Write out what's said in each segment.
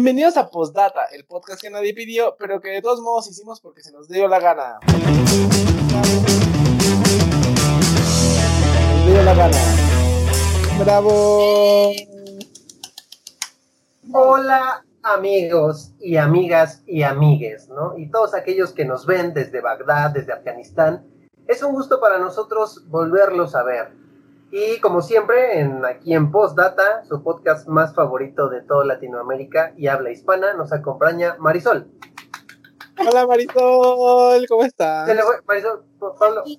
Bienvenidos a Postdata, el podcast que nadie pidió, pero que de todos modos hicimos porque se nos dio la gana. Nos dio la gana. Bravo. Hola amigos y amigas y amigues, ¿no? Y todos aquellos que nos ven desde Bagdad, desde Afganistán. Es un gusto para nosotros volverlos a ver. Y como siempre, en, aquí en Postdata, su podcast más favorito de toda Latinoamérica y habla hispana, nos acompaña Marisol. Hola Marisol, ¿cómo estás? Se le fue- Marisol, Pablo.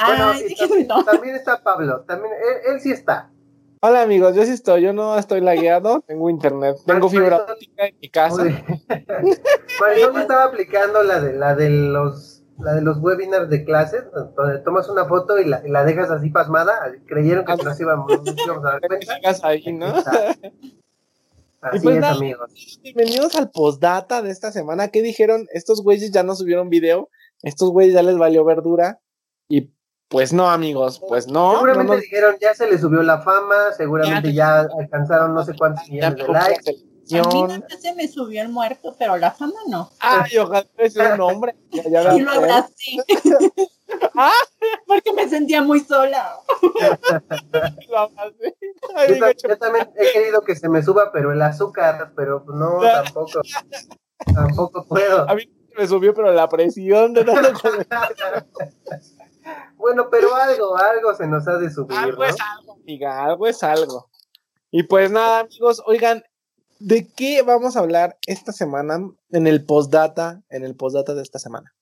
Bueno, Ay, también, también está Pablo, también, él, él sí está. Hola amigos, yo sí estoy, yo no estoy lagueado, tengo internet, tengo fibra óptica en mi casa. Marisol estaba aplicando la de la de los la de los webinars de clases, donde tomas una foto y la, y la dejas así pasmada, creyeron que nos íbamos, nos íbamos a dar cuenta. ahí, ¿no? Exacto. Así pues es, nada. amigos. Bienvenidos al postdata de esta semana. ¿Qué dijeron? Estos güeyes ya no subieron video, estos güeyes ya les valió verdura. Y pues no, amigos, pues no. Seguramente no nos- dijeron, ya se les subió la fama, seguramente ya, alcanzaron no sé cuántos ya millones de likes. A mí se me subió el muerto, pero la fama no. Ay, ojalá sea un hombre. Ya, ya Y lo abracé. Ah. Porque me sentía muy sola. Lo abracé. Ay, Yo, también he querido que se me suba, pero el azúcar, pero no, tampoco. Tampoco puedo. A mí me subió, pero la presión de tanto. Bueno, pero algo, algo se nos ha de subir, Algo ¿no? es algo, amiga, algo es algo. Y pues nada, amigos, oigan, ¿de qué vamos a hablar esta semana en el postdata, en el postdata de esta semana?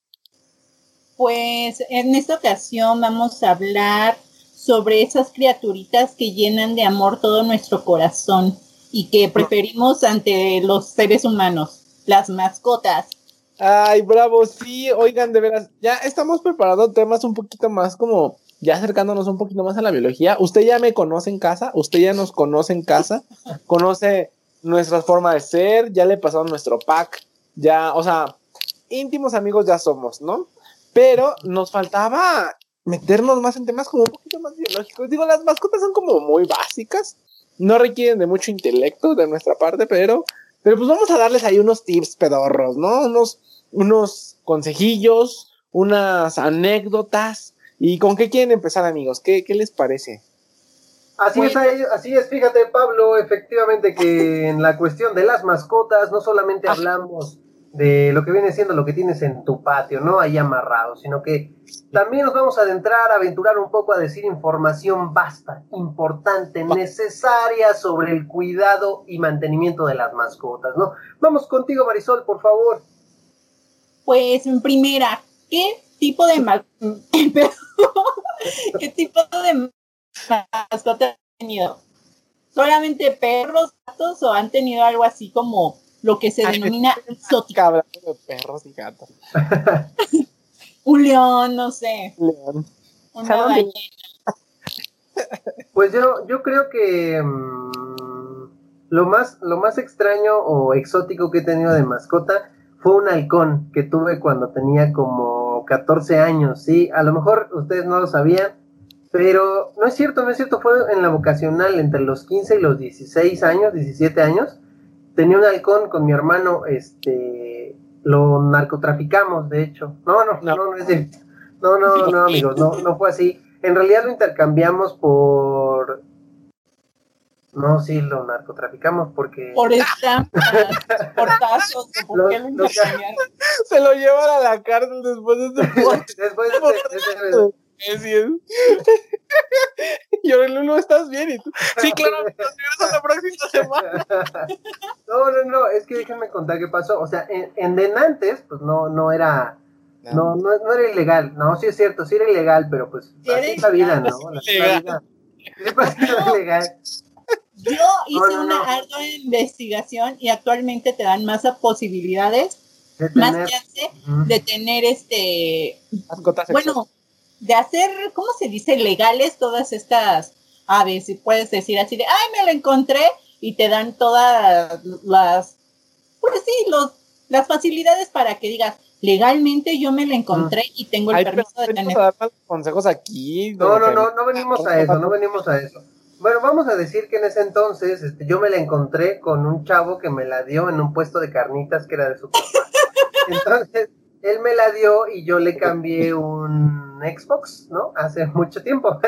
Pues en esta ocasión vamos a hablar sobre esas criaturitas que llenan de amor todo nuestro corazón y que preferimos ante los seres humanos, las mascotas. Ay, bravo, sí, oigan, de veras, ya estamos preparando temas un poquito más como, ya acercándonos un poquito más a la biología. Usted ya me conoce en casa, usted ya nos conoce en casa, conoce nuestra forma de ser, ya le pasaron nuestro pack, ya, o sea, íntimos amigos ya somos, ¿no? Pero nos faltaba meternos más en temas como un poquito más biológicos. Digo, las mascotas son como muy básicas, no requieren de mucho intelecto de nuestra parte, pero, pero pues vamos a darles ahí unos tips pedorros, ¿no? Unos, unos consejillos, unas anécdotas. ¿Y con qué quieren empezar, amigos? ¿Qué, qué les parece? Así es, así es, fíjate Pablo, efectivamente que en la cuestión de las mascotas no solamente hablamos de lo que viene siendo lo que tienes en tu patio, ¿no? Ahí amarrado, sino que también nos vamos a adentrar, a aventurar un poco a decir información vasta, importante, necesaria sobre el cuidado y mantenimiento de las mascotas, ¿no? Vamos contigo Marisol, por favor. Pues en primera, ¿qué tipo de qué tipo de mascotas han tenido? ¿Solamente perros, gatos o han tenido algo así como lo que se Ay, denomina exótico? Hablando de perros y gatos. Un león, no sé, León. una ballena. Pues yo, yo creo que mm, lo, más, lo más extraño o exótico que he tenido de mascota fue un halcón que tuve cuando tenía como 14 años, ¿sí? A lo mejor ustedes no lo sabían, pero no es cierto, no es cierto, fue en la vocacional entre los 15 y los 16 años, 17 años. Tenía un halcón con mi hermano, este, lo narcotraficamos, de hecho. No, no, No. no, no, es cierto. No, no, no, amigos, no, no fue así. En realidad lo intercambiamos por... No, sí, lo narcotraficamos porque... Por estampas, por tazos, ¿por Lo- qué lo lo-? Se lo llevan a la cárcel después de este. Después de este- de Así es. Y ahora, Lulu, ¿estás bien? ¿Y tú? Sí, claro, nos vemos la próxima semana. No, no, no, es que déjenme contar qué pasó. O sea, en, en Denantes, pues no, no era, no, no, no era ilegal. No, sí es cierto, sí era ilegal, pero pues Sí así es la vida. ¿no? La Ilegal. vida. Yo hice No, no, una no. ardua investigación y actualmente te dan más posibilidades, De más tener- chance de tener este, Mascotas bueno, de hacer, ¿cómo se dice? Legales todas estas aves, si puedes decir así de, ay, me lo encontré y te dan todas las, pues sí, los, las facilidades para que digas, legalmente yo me lo encontré y tengo el Ay, permiso de tener. a dar malos consejos aquí. No, no, no, no venimos a eso, no venimos a eso. Bueno, vamos a decir que en ese entonces este, yo me la encontré con un chavo que me la dio en un puesto de carnitas que era de su papá. Entonces, él me la dio y yo le cambié un Xbox, ¿no? Hace mucho tiempo.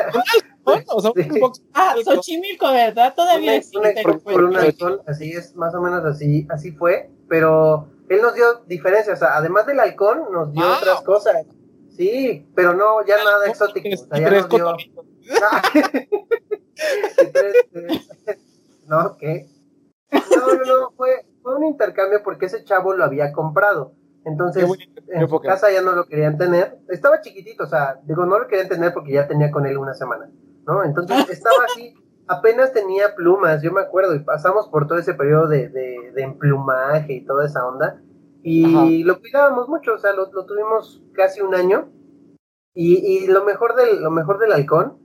Bueno, o sea, un Sí. Xbox- Ah, Xochimilco, ¿verdad? Todavía un, existe. Xbox por un halcón, así es, más o menos así, así fue, pero él nos dio diferencias, o sea, además del halcón, nos dio Ah. otras cosas. Sí, pero no, ya nada exótico. O sea, ya tres nos dio. eh, no, ¿qué? No, no, no, fue, fue un intercambio porque ese chavo lo había comprado. Entonces, en su casa ya no lo querían tener. Estaba chiquitito, o sea, digo, no lo querían tener porque ya tenía con él una semana, ¿no? Entonces estaba así, apenas tenía plumas, yo me acuerdo, y pasamos por todo ese periodo de, de, de emplumaje y toda esa onda. Y lo cuidábamos mucho, o sea, lo, lo tuvimos casi un año. Y, y lo mejor del, lo mejor del halcón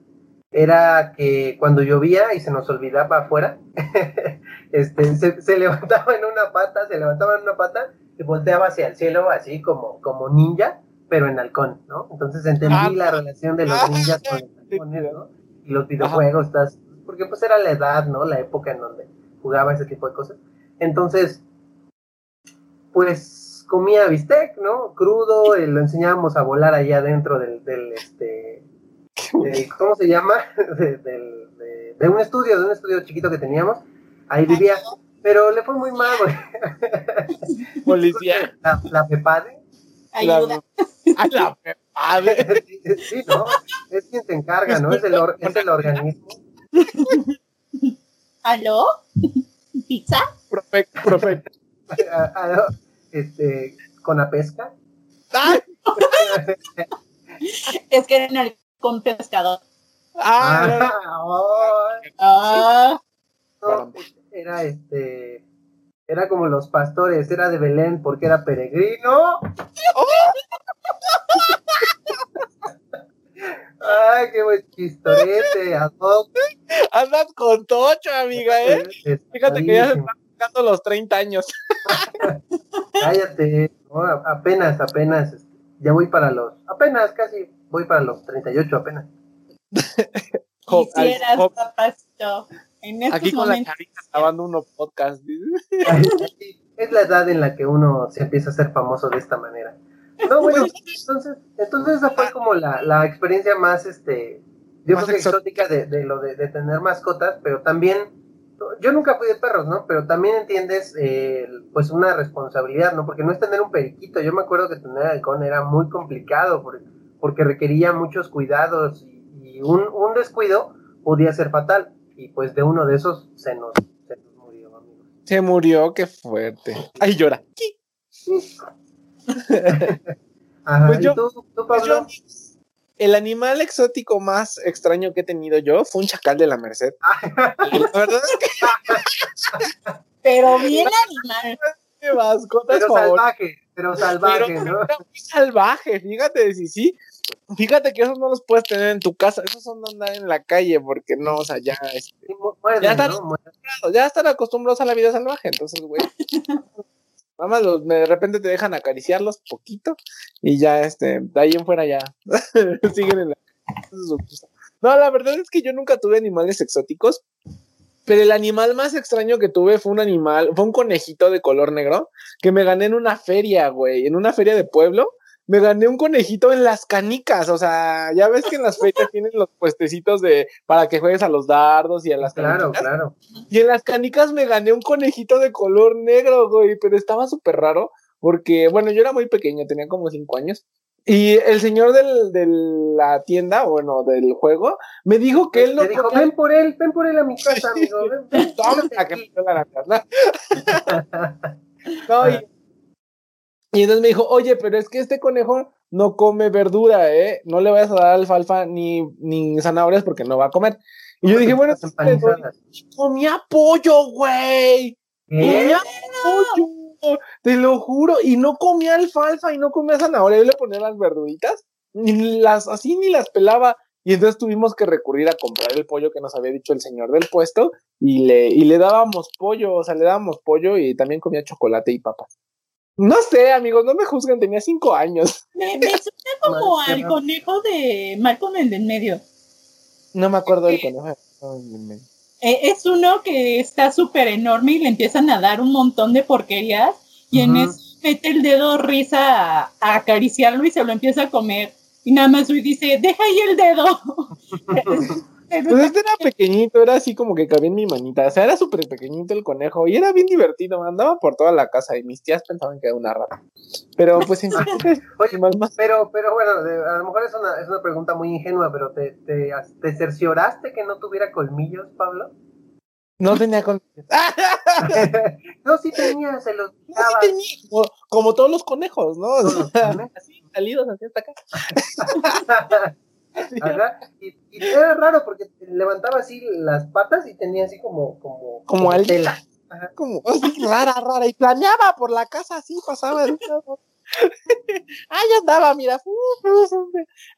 era que cuando llovía y se nos olvidaba afuera, este, se, se levantaba en una pata, se levantaba en una pata y volteaba hacia el cielo así como, como ninja, pero en halcón, ¿no? Entonces entendí Ah, la relación de los ah, ninjas con los halcones, ¿no? Y los videojuegos, estás, porque pues era la edad, ¿no? La época en donde jugaba ese tipo de cosas. Entonces, pues comía bistec, ¿no? Crudo, eh, lo enseñábamos a volar allá adentro del, del este, del- ¿cómo se llama? De, del- de- de un estudio, de un estudio chiquito que teníamos. Ahí vivía, pero le fue muy mal, güey. Policía. La, la Pepade. Ayuda. A la madre. Sí, sí, ¿no? Es quien se encarga, ¿no? Es el, or- es el organismo. ¿Aló? ¿Pizza? Profe, profe. Ah, ah, Este, con la pesca. ¡Ay! Es que era el con pescador. ¡Ah! Ah, ay. Ah, No, era este. Era como los pastores, era de Belén porque era peregrino. Ay, qué buen chistorete. Andas con tocho, amiga, ¿eh? Fíjate que ya se están sacando los 30 años. Cállate, no, apenas, apenas. este, Ya voy para los. Apenas, casi voy para los 38, apenas. Quisieras, papacito. En estos Aquí con la charita grabando uno podcast. Es la edad en la que uno se empieza a ser famoso de esta manera. No, bueno, entonces, entonces esa fue como la, la experiencia más, este, yo Más creo que exótica. exótica de, de lo de, de tener mascotas, pero también, yo nunca fui de perros, ¿no? Pero también entiendes, eh, pues, una responsabilidad, ¿no? Porque no es tener un periquito, yo me acuerdo que tener halcón era muy complicado, porque, porque requería muchos cuidados y, y un, un descuido podía ser fatal, y pues de uno de esos se nos, se nos murió, amigos. Se murió, qué fuerte. Ay, llora. Ajá, Pues ¿y yo- tú, tú, Pues Pablo? yo, el animal exótico más extraño que he tenido yo fue un chacal de la Merced. La verdad es que Pero bien animal. mi mascota es Pero salvaje, pero salvaje, Pero ¿no? muy salvaje, fíjate, sí, sí. Fíjate que esos no los puedes tener en tu casa, esos son andar en la calle, porque no, o sea, ya, este, Sí, mu- muerden, Ya están- ¿no? Ya están acostumbrados a la vida salvaje, entonces, güey. Nada más los- de repente te dejan acariciarlos poquito y ya, este, de ahí en fuera ya siguen en la. No, la verdad es que yo nunca tuve animales exóticos, pero el animal más extraño que tuve fue un animal, fue un conejito de color negro que me gané en una feria, güey, en una feria de pueblo. Me gané un conejito en las canicas, o sea, ya ves que en las ferias tienen los puestecitos de para que juegues a los dardos y a las Claro, canicas. claro. Y en las canicas me gané un conejito de color negro, güey, pero estaba súper raro porque, bueno, yo era muy pequeño, tenía como cinco años. Y el señor del, de la tienda, bueno, del juego, me dijo que él no dijo, ven por él, ven por él a mi casa, amigo. Ven, ven, Toma, quédate la que aquí". me dio la Navidad, ¿no? No, y, y entonces me dijo, oye, pero es que este conejo no come verdura, ¿eh? No le vayas a dar alfalfa ni, ni zanahorias porque no va a comer. Y yo dije, bueno, comía pollo, güey. Comía pollo, te lo juro. Y no comía alfalfa y no comía zanahoria. Yo le ponía las verduritas, ni las, así ni las pelaba. Y entonces tuvimos que recurrir a comprar el pollo que nos había dicho el señor del puesto y le, y le dábamos pollo, o sea, le dábamos pollo y también comía chocolate y papas. No sé, amigos, no me juzguen, tenía cinco años. Me, me suena como al raro. conejo de Malcolm en el medio. No me acuerdo del conejo. Eh, es uno que está súper enorme y le empiezan a dar un montón de porquerías y en eso mete el dedo risa a, acariciarlo y se lo empieza a comer. Y nada más y dice, deja ahí el dedo. Pues este era pequeñito, era así como que cabía en mi manita. O sea, era súper pequeñito el conejo y era bien divertido. Andaba por toda la casa y mis tías pensaban que era una rata. Pero pues en Oye, Pero, pero bueno, a lo mejor es una, es una pregunta muy ingenua, pero ¿te, te, te cercioraste que no tuviera colmillos, Pablo? No tenía colmillos. no, sí tenía, se los no, sí tenía, como, todos los conejos, ¿no? así, salidos hacia esta Y, era raro porque levantaba así las patas y tenía así como como como, tela. Como así, rara, rara. Y planeaba por la casa así, pasaba. Ahí andaba, mira.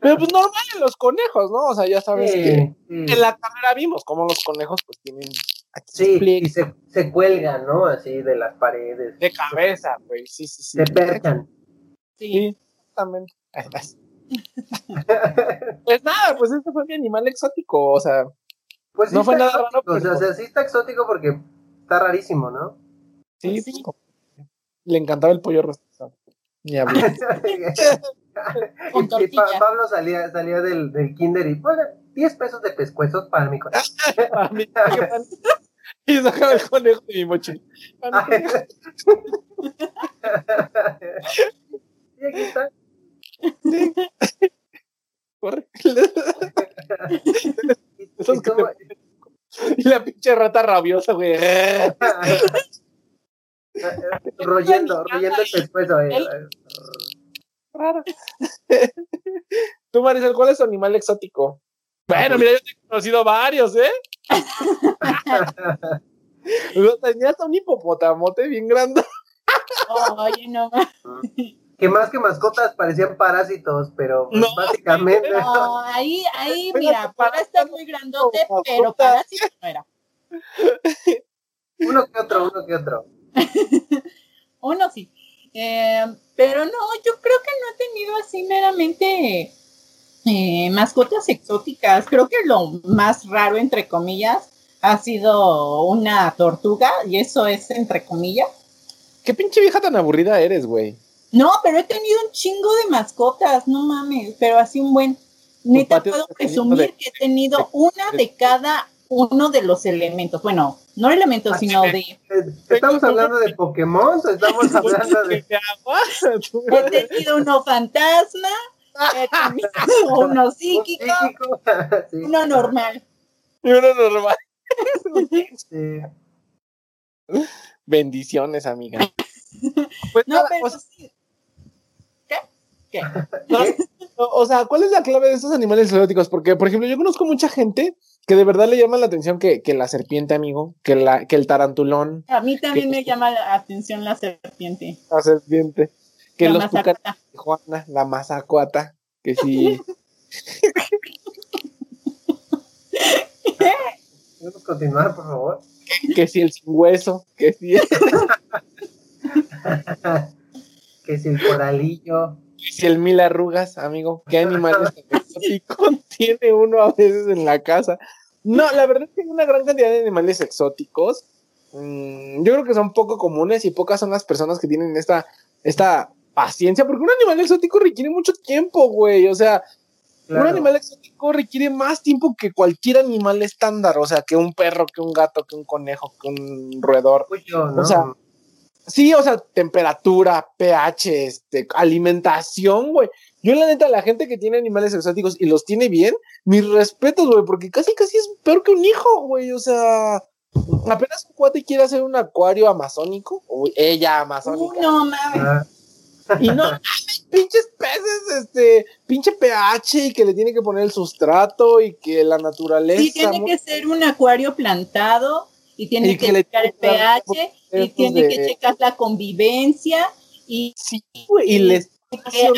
Pero pues normal en los conejos, ¿no? O sea, ya sabes que en la carrera vimos cómo los conejos pues tienen Sí, y se, se, cuelgan, ¿no? Así de las paredes. De cabeza, güey, sí, sí, sí. Se perchan. Sí, exactamente. pues nada, pues este fue mi animal exótico, o sea. Pues no fue nada raro. O sea, sí está exótico porque está rarísimo, ¿no? Sí, sí. Le encantaba el pollo rostizado. Ni hablar. y, Pablo salía, salía del, del kinder y, pues, 10 pesos de pescuezos para mi conejo. para mi y sacaba el conejo de mi mochila. y aquí está. Corre. y la pinche rata rabiosa, güey. royendo, royendo el pescuezo. Eh. Raro. Tú, Marisol, ¿cuál es tu animal exótico? Bueno, mira, yo te he conocido varios, ¿eh? Tenía hasta un hipopotamote bien grande. Oye, no. Que más que mascotas parecían parásitos, pero pues, básicamente. No, ahí, ahí, mira, para estar muy grandote, pero parásito no era. Uno que otro, uno que otro. uno sí. Eh, pero no, yo creo que no he tenido así meramente eh, mascotas exóticas. Creo que lo más raro, entre comillas, ha sido una tortuga, y eso es entre comillas. ¿Qué pinche vieja tan aburrida eres, güey? No, pero he tenido un chingo de mascotas, no mames, pero así un buen. Neta, puedo presumir que he tenido una de cada uno de los elementos. Bueno, no elementos, sino de. ¿Estamos hablando de Pokémon o estamos hablando de.? he tenido uno fantasma, uno psíquico, uno normal. Y uno normal. Bendiciones, amiga. Pues no, pero sí. O sea, ¿cuál es la clave de estos animales exóticos? Porque, por ejemplo, yo conozco mucha gente que de verdad le llama la atención que, que la serpiente, amigo, que, la, que el tarantulón. A mí también me llama la atención la serpiente. La serpiente que los Juana, la mazacuata, que sí. ¿Podemos continuar, por favor? Que, si el sin hueso, que si que si el coralillo. El mil arrugas, amigo. ¿Qué animales exóticos tiene uno a veces en la casa? No, la verdad es que hay una gran cantidad de animales exóticos. Mm, yo creo que son poco comunes y pocas son las personas que tienen esta, esta paciencia, porque un animal exótico requiere mucho tiempo, güey. O sea, un animal exótico requiere más tiempo que cualquier animal estándar. O sea, que un perro, que un gato, que un conejo, que un roedor. O sea, sí, o sea, temperatura, pH, este, alimentación, güey. Yo, la neta, la gente que tiene animales exóticos y los tiene bien, mis respetos, güey, porque casi, casi es peor que un hijo, güey. O sea, apenas un cuate quiere hacer un acuario amazónico, o ella amazónica. no mames. Ah. Y no, pinches peces, este, pinche pH y que le tiene que poner el sustrato y que la naturaleza. Sí, tiene que ser un acuario plantado y tiene que, checar el pH y tiene que checar la convivencia y, sí, y les que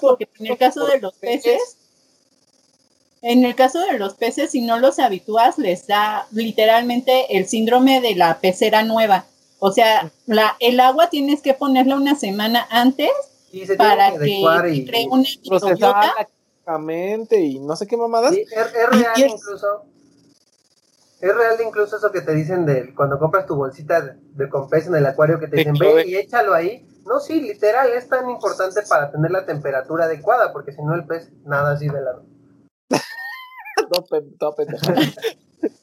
porque en el caso de los peces, en el caso de los peces, si no los habitúas, les da literalmente el síndrome de la pecera nueva o sea, la, el agua tienes que ponerla una semana antes para que, y, cree una microbiota. y no sé qué mamadas. Sí, es, real incluso. Es real incluso eso que te dicen de cuando compras tu bolsita de, de con pez en el acuario que te dicen, ve y échalo ahí. No, sí, literal, es tan importante para tener la temperatura adecuada, porque si no el pez nada así de lado. Pendejo.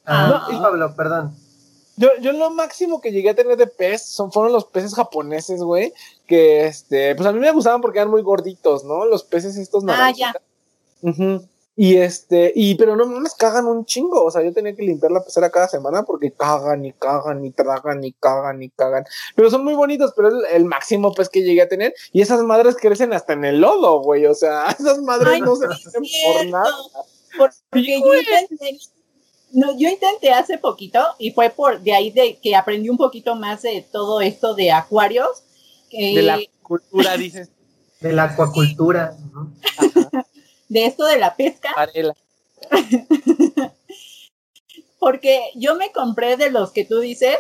Ah, sí, Pablo, perdón. Yo, yo lo máximo que llegué a tener de pez son, fueron los peces japoneses, güey. Que este, pues a mí me gustaban porque eran muy gorditos, ¿no? Los peces estos Ah, ya. naranjitas. Ujú. Y este, y pero no mames, cagan un chingo. O sea, yo tenía que limpiar la pecera cada semana porque cagan y cagan y tragan y cagan y cagan. Pero son muy bonitos, pero es el, el máximo pez que llegué a tener. Y esas madres crecen hasta en el lodo, güey. O sea, esas madres Ay, no se hacen por nada. Porque yo intenté, no, yo intenté hace poquito y fue por de ahí de que aprendí un poquito más de todo esto de acuarios. que- De la cultura, dices. De la acuacultura. ujú. de esto de la pesca, porque yo me compré de los que tú dices,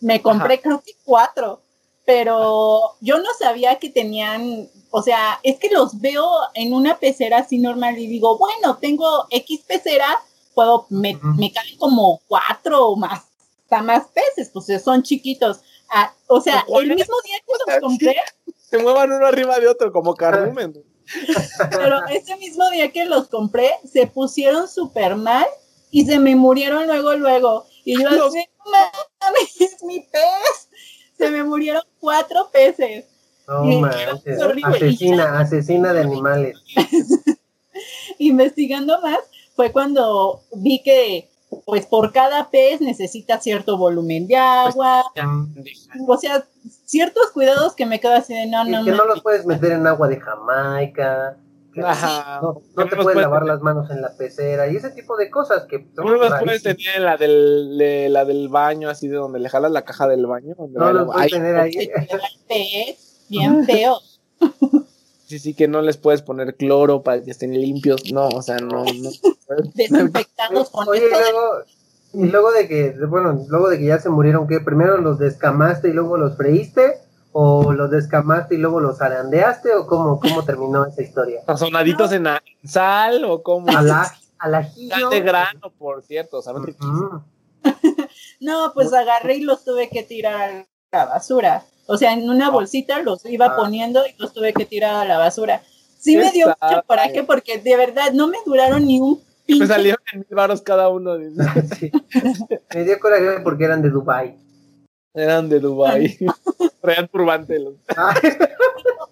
me compré creo que cuatro, pero yo no sabía que tenían, o sea, es que los veo en una pecera así normal y digo, bueno, tengo X pecera, puedo, me, me caen como cuatro o más, hasta más peces, pues son chiquitos. Ah, o sea, el mismo día que los compré, Se muevan uno arriba de otro, como cardumen. Pero ese mismo día que los compré, se pusieron súper mal y se me murieron luego, luego. Y yo Los- así, mames, es mi pez. Se me murieron cuatro peces. Manches. horrible. Asesina, asesina de animales. Investigando más, fue cuando vi que, pues, por cada pez necesita cierto volumen de agua. O sea, ciertos cuidados que me quedo así de no, Y no, que no los puedes meter en agua de Jamaica. que Ajá. No, te puedes lavar tener- las manos en la pecera y ese tipo de cosas que No los puedes tener en la del, de- la del baño, así de donde le jalas la caja del baño. No los puedes tener ahí. Bien feo. Sí, sí, que no les puedes poner cloro para que estén limpios. No, o sea, no. no. Desinfectados con Oye, luego, y luego de que, bueno, luego de que ya se murieron, ¿qué? ¿Primero los descamaste y luego los freíste? ¿O los descamaste y luego los arandeaste? ¿O cómo, cómo terminó esa historia? Sazonaditos en a- sal o como. Al, al ajillo. Sal de grano, por cierto. ¿saben? Ujú. No, pues agarré y los tuve que tirar a la basura. O sea, en una bolsita los iba Ah. poniendo y los tuve que tirar a la basura. Sí me dio Exacto. mucho coraje porque de verdad no me duraron ni un Me salieron en mil baros cada uno. dice. Sí. Me dio coraje porque eran de Dubai. Eran de Dubai. Traían turbante. los-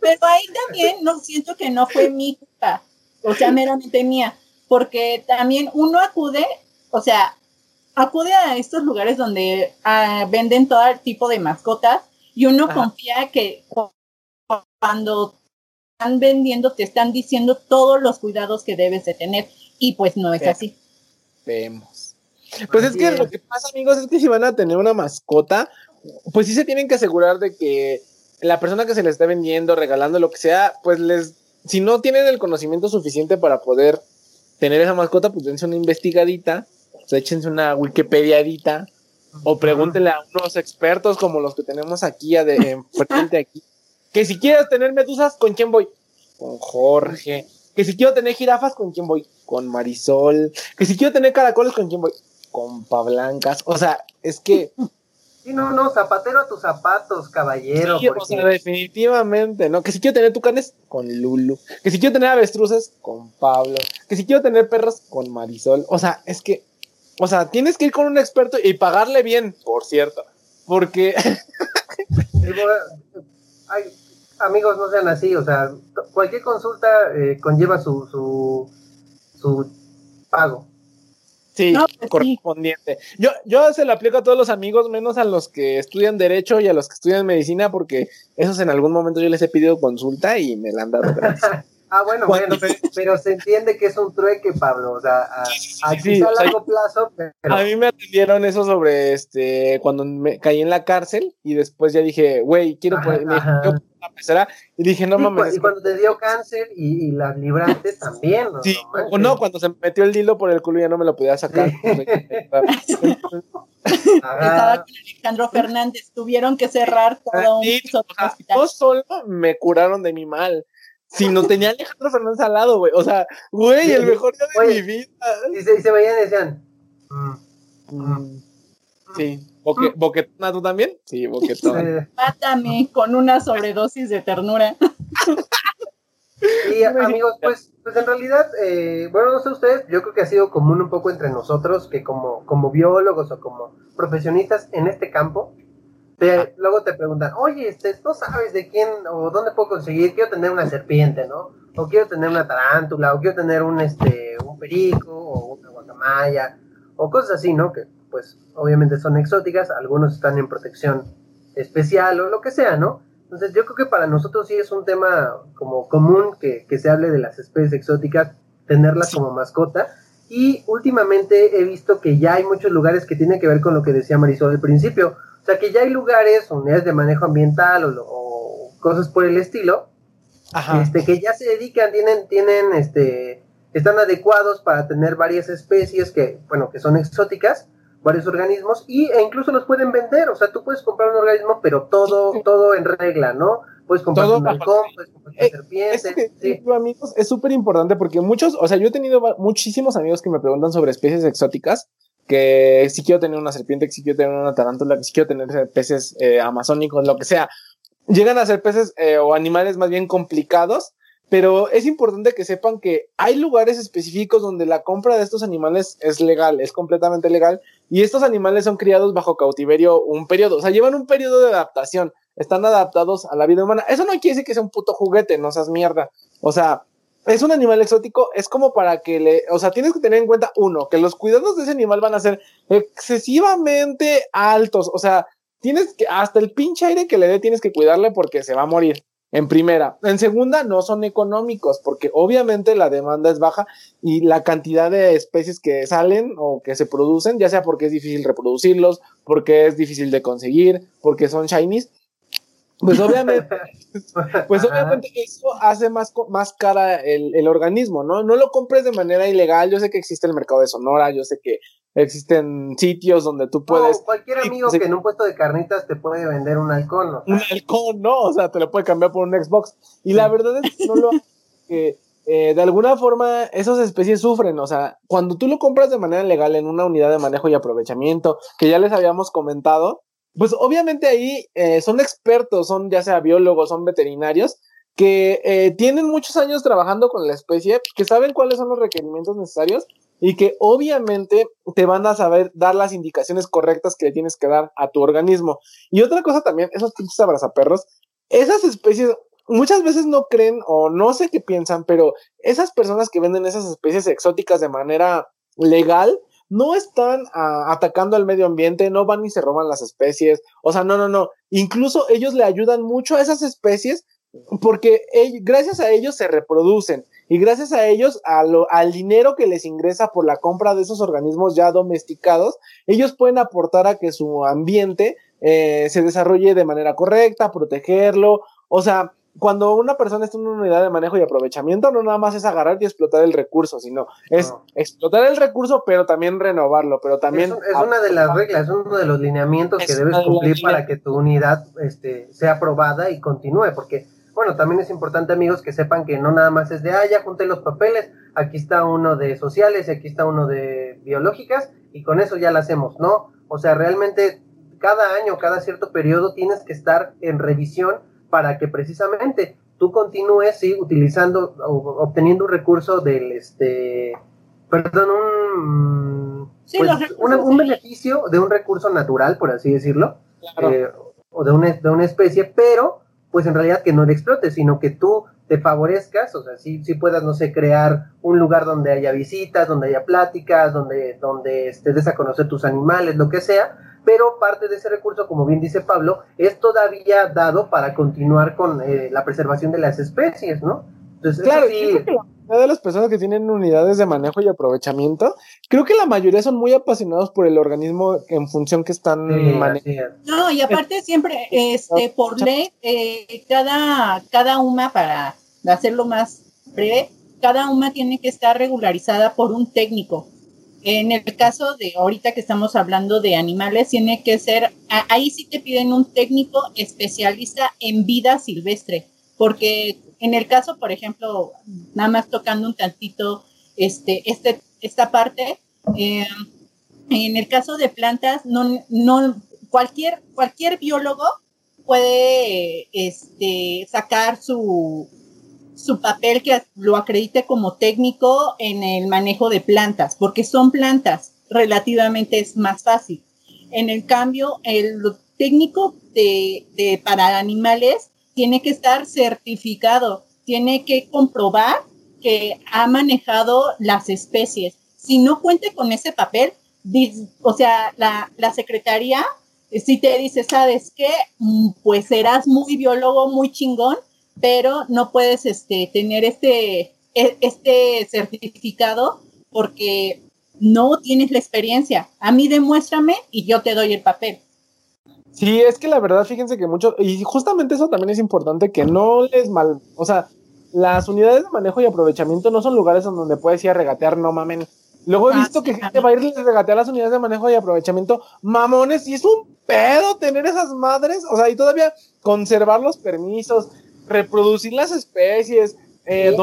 Pero ahí también no siento que no fue mi culpa. O sea, meramente mía. Porque también uno acude, o sea, acude a estos lugares donde ah, venden todo tipo de mascotas y uno Ajá. confía que cu- cuando están vendiendo te están diciendo todos los cuidados que debes de tener y pues no es Sí. así. Vemos. Pues es que es. lo que pasa, amigos, es que si van a tener una mascota, pues sí se tienen que asegurar de que la persona que se le esté vendiendo, regalando, lo que sea, pues les, si no tienen el conocimiento suficiente para poder tener esa mascota, pues dense una investigadita, pues échense una Wikipediadita, o pregúntenle a unos expertos como los que tenemos aquí a de, enfrente aquí, que si quieres tener medusas, ¿con quién voy? Con Jorge. Que si quiero tener jirafas, ¿con quién voy? Con Marisol. Que si quiero tener caracoles, ¿con quién voy? Con Pablancas. O sea, es que Sí, no, no, zapatero a tus zapatos, caballero. Sí, porque- o sea, definitivamente, ¿no? Que si quiero tener tucanes, con Lulu. Que si quiero tener avestruces, con Pablo. Que si quiero tener perros, con Marisol. O sea, es que, o sea, tienes que ir con un experto y pagarle bien, por cierto. Porque, ay, amigos, no sean así, o sea, cualquier consulta eh, conlleva su, su, pago. sí, No, pues sí. correspondiente. Yo, yo se lo aplico a todos los amigos, menos a los que estudian Derecho y a los que estudian Medicina, porque esos en algún momento yo les he pedido consulta y me la han dado gratis. Ah, bueno, bueno, pero se entiende que es un trueque, Pablo, o sea, a, a sí, a o sea, largo plazo, pero A mí me atendieron eso sobre este cuando me caí en la cárcel y después ya dije, güey, quiero Ajá, poner me ajá. quiero poner una pecera y dije, no mames. cu- es y cuando te dio cáncer y, y las libraste también, ¿no? Sí, o no, cuando se me metió el hilo por el culo ya no me lo podía sacar. Ajá. Estaba con Alejandro Fernández, tuvieron que cerrar todo un Sí, o sea, hospital. no solo me curaron de mi mal, sino tenía a Alejandro Fernández al lado, güey. O sea, güey, el mejor día de Oye. mi vida. Y se, y se veían y decían, "Mm, Mm, sí. Boque, ¿Boquetona tú también? Sí, boquetona. Mátame con una sobredosis de ternura. Y amigos, pues, pues en realidad, eh, bueno, no sé ustedes, yo creo que ha sido común un poco entre nosotros que como, como biólogos o como profesionistas en este campo, luego te preguntan, oye, este, ¿tú sabes de quién o dónde puedo conseguir? Quiero tener una serpiente, ¿no? O quiero tener una tarántula, o quiero tener un, este, un perico, o una guacamaya, o cosas así, ¿no? Que pues obviamente son exóticas, algunos están en protección especial o lo que sea, ¿no? Entonces yo creo que para nosotros sí es un tema como común que, que se hable de las especies exóticas, tenerlas como mascota. Y últimamente he visto que ya hay muchos lugares que tienen que ver con lo que decía Marisol al principio. O sea que ya hay lugares, unidades de manejo ambiental o, o cosas por el estilo, este que ya se dedican, tienen, tienen, este, están adecuados para tener varias especies que, bueno, que son exóticas varios organismos y, e incluso los pueden vender. O sea, tú puedes comprar un organismo, pero todo, todo en regla, ¿no? Puedes comprar un halcón, puedes comprar una eh, serpiente. sí. amigos, es súper importante porque muchos, o sea, yo he tenido muchísimos amigos que me preguntan sobre especies exóticas, que si quiero tener una serpiente, que si quiero tener una tarántula, que si quiero tener peces eh, amazónicos, lo que sea. Llegan a ser peces eh, o animales más bien complicados pero es importante que sepan que hay lugares específicos donde la compra de estos animales es legal, es completamente legal, y estos animales son criados bajo cautiverio un periodo, o sea, llevan un periodo de adaptación, están adaptados a la vida humana. Eso no quiere decir que sea un puto juguete, no seas mierda. O sea, es un animal exótico, es como para que le, o sea, tienes que tener en cuenta, uno, que los cuidados de ese animal van a ser excesivamente altos, o sea, tienes que, hasta el pinche aire que le dé tienes que cuidarle porque se va a morir en primera. En segunda, no son económicos, porque obviamente la demanda es baja y la cantidad de especies que salen o que se producen, ya sea porque es difícil reproducirlos, porque es difícil de conseguir, porque son shinies, pues obviamente, pues obviamente eso hace más, más cara el, el, organismo, ¿no? No lo compres de manera ilegal. Yo sé que existe el mercado de Sonora, yo sé que existen sitios donde tú puedes. cualquier amigo que en un puesto de carnitas te puede vender un halcón, ¿no? Un halcón, no, o sea, te lo puede cambiar por un Xbox. Y la verdad es que no lo que eh, de alguna forma esas especies sufren, o sea, cuando tú lo compras de manera legal en una unidad de manejo y aprovechamiento, que ya les habíamos comentado, pues obviamente ahí eh, son expertos, son ya sea biólogos, son veterinarios, que eh, tienen muchos años trabajando con la especie, que saben cuáles son los requerimientos necesarios y que obviamente te van a saber dar las indicaciones correctas que le tienes que dar a tu organismo. Y otra cosa también, esos pinches abrazaperros, esas especies muchas veces no creen o no sé qué piensan, pero esas personas que venden esas especies exóticas de manera legal no están ah, atacando al medio ambiente, no van y se roban las especies, o sea, no, no, no, incluso ellos le ayudan mucho a esas especies porque gracias a ellos se reproducen y gracias a ellos, al dinero que les ingresa por la compra de esos organismos ya domesticados, ellos pueden aportar a que su ambiente eh, se desarrolle de manera correcta, protegerlo, o sea, cuando una persona está en una unidad de manejo y aprovechamiento, no nada más es agarrar y explotar el recurso, sino es explotar el recurso, pero también renovarlo, pero también... Es, una de las reglas, es uno de los lineamientos que debes cumplir para que tu unidad este, sea aprobada y continúe, porque bueno, también es importante, amigos, que sepan que no nada más es de, ah, ya junté los papeles, aquí está uno de sociales, aquí está uno de biológicas, y con eso ya lo hacemos, ¿no? O sea, realmente cada año, cada cierto periodo tienes que estar en revisión para que precisamente tú continúes, sí, utilizando, o, obteniendo un recurso del, este, perdón, un, pues, un, beneficio de un recurso natural, por así decirlo, eh, o de una, de una especie, pero pues en realidad que no te explote, sino que tú te favorezcas, o sea, si, si puedas, no sé, crear un lugar donde haya visitas, donde haya pláticas, donde, donde te des a conocer tus animales, lo que sea, pero parte de ese recurso, como bien dice Pablo, es todavía dado para continuar con eh, la preservación de las especies, ¿no? Entonces, claro, sí, de las personas que tienen unidades de manejo y aprovechamiento, creo que la mayoría son muy apasionados por el organismo en función que están manejando. No, y aparte siempre, este, por ley, eh, cada, cada UMA, para hacerlo más breve, cada UMA tiene que estar regularizada por un técnico. En el caso de ahorita que estamos hablando de animales, tiene que ser, ahí sí te piden un técnico especialista en vida silvestre, porque en el caso, por ejemplo, nada más tocando un tantito este, este, esta parte, eh, en el caso de plantas, no, no, cualquier, cualquier biólogo puede este, sacar su, su papel que lo acredite como técnico en el manejo de plantas, porque son plantas, relativamente es más fácil. En el cambio, el técnico de, de, para animales tiene que estar certificado, tiene que comprobar que ha manejado las especies. Si no cuente con ese papel, o sea, la, la secretaría si te dice, ¿sabes qué? Mm, pues serás muy biólogo, muy chingón, pero no puedes este, tener este, e, este certificado porque no tienes la experiencia. A mí demuéstrame y yo te doy el papel. Sí, es que la verdad, fíjense que mucho, y justamente eso también es importante, que no les mal, o sea, las unidades de manejo y aprovechamiento no son lugares donde puedes ir a regatear, no mamen. Luego he ah, visto que gente va a ir a regatear las unidades de manejo y aprovechamiento mamones y es un pedo tener esas madres, o sea, y todavía conservar los permisos, reproducir las especies. Eh,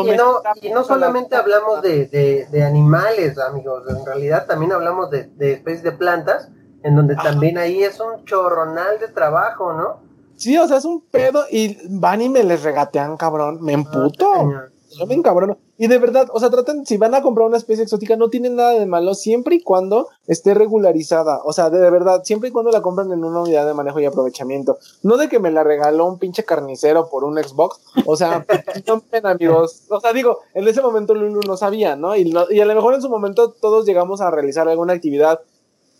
y, no, solamente hablamos de, de, animales, amigos, en realidad también hablamos de, especies de plantas, en donde también ahí es un chorronal de trabajo, ¿no? Sí, o sea, es un pedo y van y me les regatean, cabrón, me ah, emputo. Yo me cabrón. Y de verdad, o sea, traten, si van a comprar una especie exótica, no tienen nada de malo siempre y cuando esté regularizada. O sea, de, verdad, siempre y cuando la compren en una unidad de manejo y aprovechamiento. No de que me la regaló un pinche carnicero por un Xbox. O sea, no ven, amigos. O sea, digo, en ese momento Lulu no sabía, ¿no? Y, y a lo mejor en su momento todos llegamos a realizar alguna actividad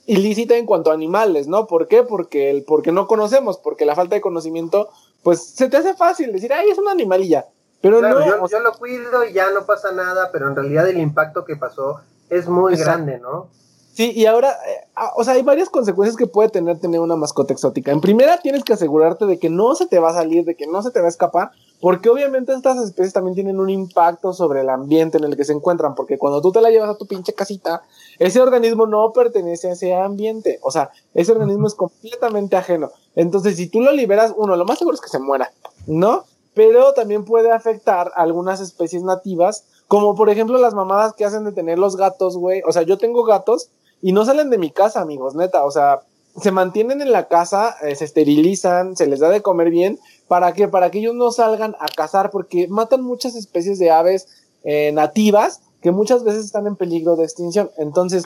ilícita en cuanto a animales, ¿no? ¿Por qué? Porque, el, porque no conocemos, porque la falta de conocimiento, pues se te hace fácil decir, ay, es una animalilla. Pero no, yo, lo cuido y ya no pasa nada, pero en realidad el impacto que pasó es muy grande, ¿no? Sí, y ahora, eh, ah, o sea, hay varias consecuencias que puede tener tener una mascota exótica. En primera, tienes que asegurarte de que no se te va a salir, de que no se te va a escapar, porque obviamente estas especies también tienen un impacto sobre el ambiente en el que se encuentran, porque cuando tú te la llevas a tu pinche casita, ese organismo no pertenece a ese ambiente, o sea, ese organismo es completamente ajeno. Entonces, si tú lo liberas, uno, lo más seguro es que se muera, ¿no? Pero también puede afectar a algunas especies nativas, como por ejemplo las mamadas que hacen de tener los gatos, güey. O sea, yo tengo gatos y no salen de mi casa, amigos, neta. O sea, se mantienen en la casa, eh, se esterilizan, se les da de comer bien. ¿Para qué? Para que ellos no salgan a cazar, porque matan muchas especies de aves eh, nativas que muchas veces están en peligro de extinción. Entonces,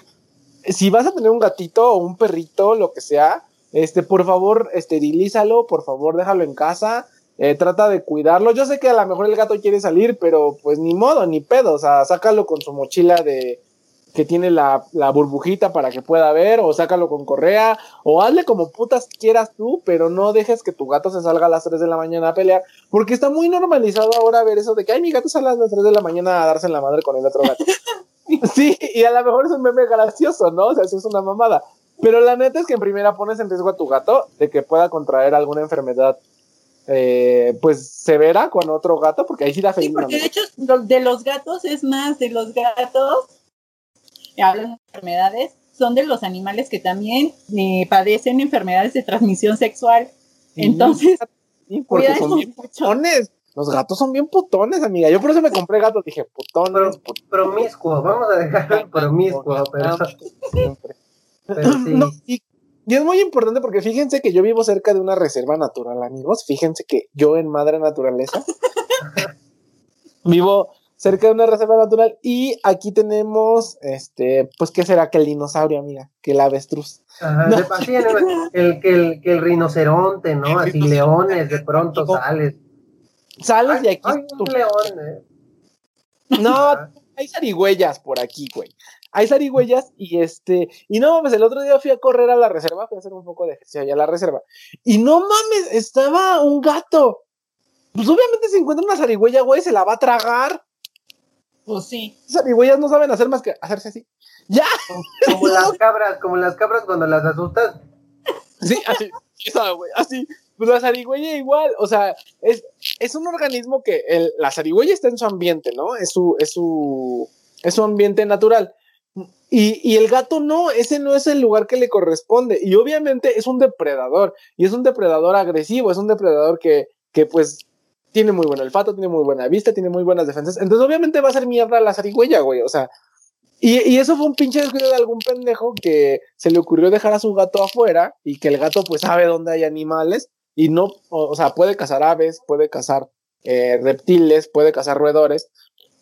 si vas a tener un gatito o un perrito, lo que sea, este, por favor, esterilízalo, por favor, déjalo en casa eh, trata de cuidarlo. Yo sé que a lo mejor el gato quiere salir, pero pues ni modo, ni pedo. O sea, sácalo con su mochila de que tiene la, la, burbujita para que pueda ver, o sácalo con correa, o hazle como putas quieras tú, pero no dejes que tu gato se salga a las 3 de la mañana a pelear, porque está muy normalizado ahora ver eso de que, ay, mi gato sale a las 3 de la mañana a darse en la madre con el otro gato. sí, y a lo mejor es un meme gracioso, ¿no? O sea, eso es una mamada. Pero la neta es que en primera pones en riesgo a tu gato de que pueda contraer alguna enfermedad eh, pues severa con otro gato, porque ahí sí da feliz. Sí, porque de hecho, de los gatos es más, de los gatos, hablan de enfermedades, son de los animales que también eh, padecen enfermedades de transmisión sexual. Entonces, porque son bien putones. Los gatos son bien putones, amiga. Yo por eso me compré gatos. Dije, putones. Promiscuo, vamos a dejar promiscuo, pero. pero sí. no, y y es muy importante porque fíjense que yo vivo cerca de una reserva natural, amigos. Fíjense que yo en Madre Naturaleza vivo cerca de una reserva natural y aquí tenemos, este, pues, ¿qué será que el dinosaurio, amiga? Que el avestruz. Ajá, el, que el, el rinoceronte, ¿no? Así leones, de pronto sales. Sales y aquí. Hay un león, ¿eh? No, hay zarigüeyas por aquí, güey hay zarigüeyas y este, y no mames, el otro día fui a correr a la reserva, fui a hacer un poco de ejercicio allá a la reserva, y no mames, estaba un gato. Pues obviamente si encuentra una zarigüeya, güey, se la va a tragar. Pues sí. Zarigüeyas no saben hacer más que hacerse así. ¡Ya! Como, las cabras, como las cabras cuando las asustas. Sí, así, güey, así. Pues la zarigüeya igual, o sea, es, es un organismo que el, la zarigüeya está en su ambiente, ¿no? Es su, es su, es su ambiente natural. Y, el gato no, ese no es el lugar que le corresponde. Y obviamente es un depredador, y es un depredador agresivo, es un depredador que, que pues tiene muy buen olfato, tiene muy buena vista, tiene muy buenas defensas. Entonces obviamente va a ser mierda la zarigüeya, güey. O sea, Y, y, eso fue un pinche descuido de algún pendejo que se le ocurrió dejar a su gato afuera y que el gato pues sabe dónde hay animales y no, o, o sea, puede cazar aves, puede cazar eh, reptiles, puede cazar roedores,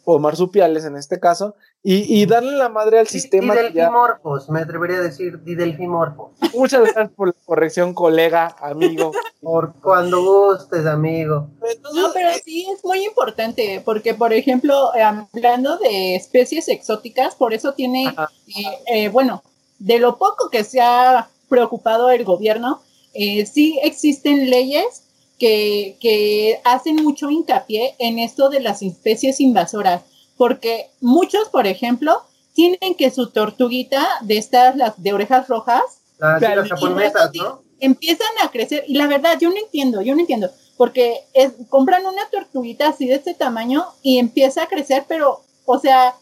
o marsupiales en este caso, y, y darle la madre al sistema. Didelfimorfos, me atrevería a decir didelfimorfos. Muchas gracias por la corrección, colega, amigo. por cuando gustes, amigo. no, pero sí es muy importante, porque por ejemplo, hablando de especies exóticas, por eso tiene, eh, eh, bueno, de lo poco que se ha preocupado el gobierno, eh, sí existen leyes que, que hacen mucho hincapié en esto de las especies invasoras, porque muchos, por ejemplo, tienen que su tortuguita de estas, las de orejas rojas, las, japonesas, ¿no? Empiezan a crecer, y la verdad, yo no entiendo, yo no entiendo, porque es, compran una tortuguita así de este tamaño y empieza a crecer, pero, o sea,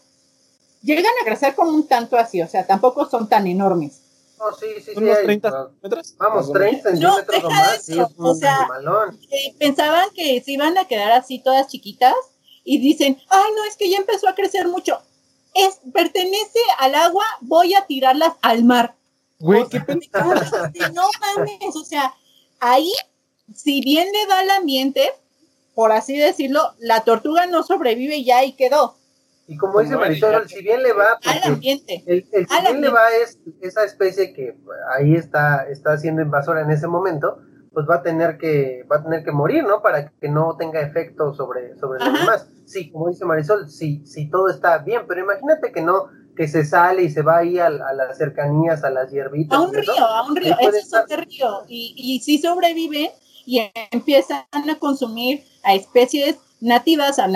llegan a crecer como un tanto así, o sea, tampoco son tan enormes. Sí, sí, sí. Unos 30 centímetros. Vamos, 30 centímetros no, más. Sí, o sea, eh, pensaban que se iban a quedar así todas chiquitas y dicen, ay, no, es que ya empezó a crecer mucho. Es, pertenece al agua, voy a tirarlas al mar. Güey, qué No mames, o sea, ahí, si bien le da el ambiente, por así decirlo, la tortuga no sobrevive y ya ahí quedó. Y como dice Marisol, si bien le va, al ambiente. El, el si bien le va es esa especie que ahí está, está siendo invasora en ese momento, pues va a tener que, va a tener que morir, ¿no? Para que no tenga efecto sobre, sobre los demás. Sí, como dice Marisol, sí, sí todo está bien, pero imagínate que no, que se sale y se va ahí a, las cercanías, a las hierbitas. A un río, a un río, ese es otro río. Y, y sí sobrevive y empiezan a consumir a especies nativas a,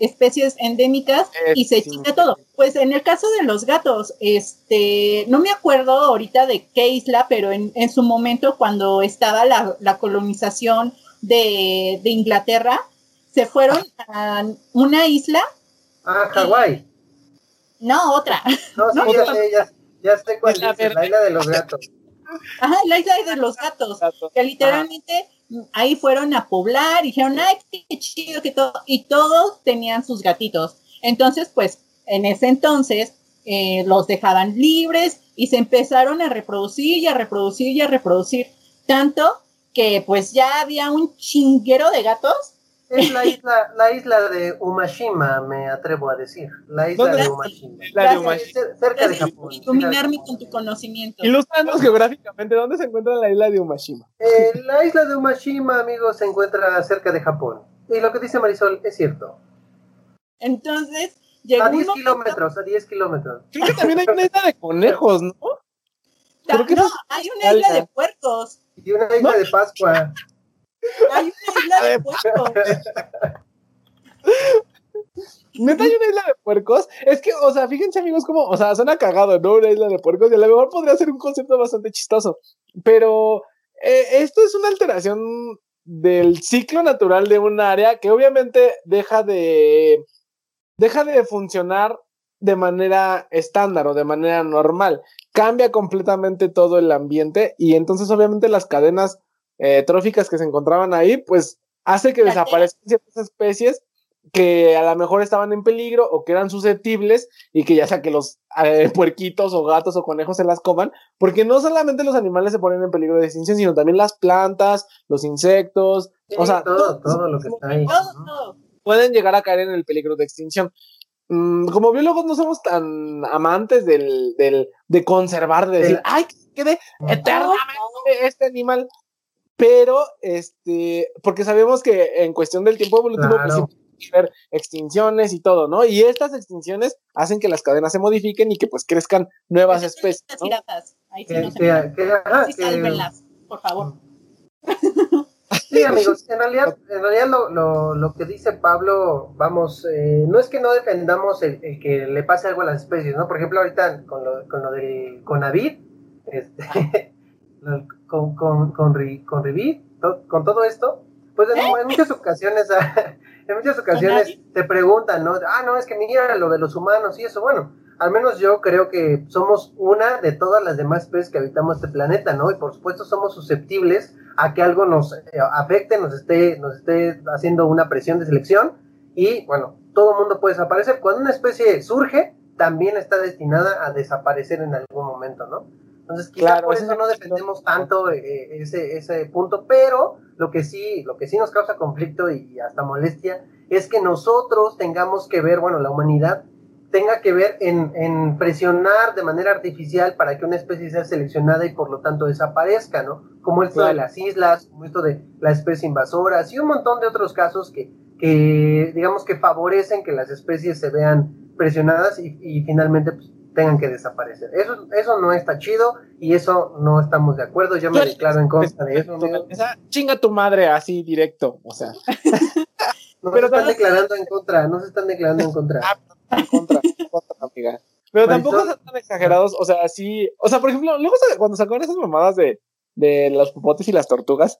especies endémicas y se quita todo. Pues en el caso de los gatos, este, no me acuerdo ahorita de qué isla, pero en, su momento cuando estaba la, colonización de, Inglaterra, se fueron a una isla. Ah, Hawái. No, otra. No, sí, ya, ya, sé cuál es, la isla de los gatos. Ajá, la isla de los gatos, que literalmente ahí fueron a poblar y dijeron, ay, qué chido que todo, y todos tenían sus gatitos. Entonces, pues, en ese entonces eh, los dejaban libres y se empezaron a reproducir y a reproducir y a reproducir, tanto que pues ya había un chinguero de gatos es la isla, la isla de Umashima, me atrevo a decir. La isla de Umashima. La de Umashima. Cerca de Japón. Iluminarme con tu conocimiento. Ilustranos geográficamente, ¿dónde se encuentra la isla de Umashima? Eh, la isla de Umashima, amigos, se encuentra cerca de Japón. Y lo que dice Marisol es cierto. Entonces, llegó A 10 kilómetros, a 10 kilómetros. Creo que también hay una isla de conejos, ¿no? Creo que no, hay una isla de puercos. Y una isla de Pascua. Hay una isla de puercos. ¿Neta hay una isla de puercos? Es que, o sea, fíjense amigos como, o sea, suena cagado, ¿no? Una isla de puercos y a lo mejor podría ser un concepto bastante chistoso, pero eh, esto es una alteración del ciclo natural de un área que obviamente deja de, deja de funcionar de manera estándar o de manera normal. Cambia completamente todo el ambiente y entonces obviamente las cadenas eh, tróficas que se encontraban ahí, pues hace que desaparezcan ciertas especies que a lo mejor estaban en peligro o que eran susceptibles y que ya sea que los eh, puerquitos o gatos o conejos se las coman, porque no solamente los animales se ponen en peligro de extinción, sino también las plantas, los insectos, o sea, todo, todo, lo que está ahí. Pueden llegar a caer en el peligro de extinción. Mm, como biólogos no somos tan amantes del, del de conservar, de decir, ay, que quede eternamente este animal pero este, porque sabemos que en cuestión del tiempo evolutivo, pues sí haber extinciones y todo, ¿no? Y estas extinciones hacen que las cadenas se modifiquen y que pues crezcan nuevas especies. ¿no? Ahí sí, no se por favor. Sí, amigos, en realidad, en realidad lo, lo, lo que dice Pablo, vamos, eh, no es que no defendamos el, que le pase algo a las especies, ¿no? Por ejemplo, ahorita con lo, con lo del Conavid, este, con, con, con, con con todo esto, pues en, muchas ocasiones, en muchas ocasiones te preguntan, ¿no? Ah, no, es que mira lo de los humanos y eso, bueno, al menos yo creo que somos una de todas las demás especies que habitamos este planeta, ¿no? Y por supuesto somos susceptibles a que algo nos eh, afecte, nos esté, nos esté haciendo una presión de selección y, bueno, todo mundo puede desaparecer. Cuando una especie surge, también está destinada a desaparecer en algún momento, ¿no? Entonces, quizá Claro, por eso es no defendemos tanto eh, ese, ese punto, pero lo que sí, lo que sí nos causa conflicto y hasta molestia es que nosotros tengamos que ver, bueno, la humanidad tenga que ver en, en presionar de manera artificial para que una especie sea seleccionada y por lo tanto desaparezca, ¿no? Como esto de las islas, como esto de la especie invasora, y un montón de otros casos que, que digamos que favorecen que las especies se vean presionadas y, y finalmente pues, tengan que desaparecer. Eso, eso no está chido y eso no estamos de acuerdo. Yo me declaro en contra de eso, amigo. Esa chinga tu madre así directo, o sea, No Pero se están declarando en contra, no se están declarando en contra. en contra, en contra, amiga. Pero tampoco son tan exagerados, o sea, sí, o sea, por ejemplo, luego cuando sacaron esas mamadas de, de los popotes y las tortugas,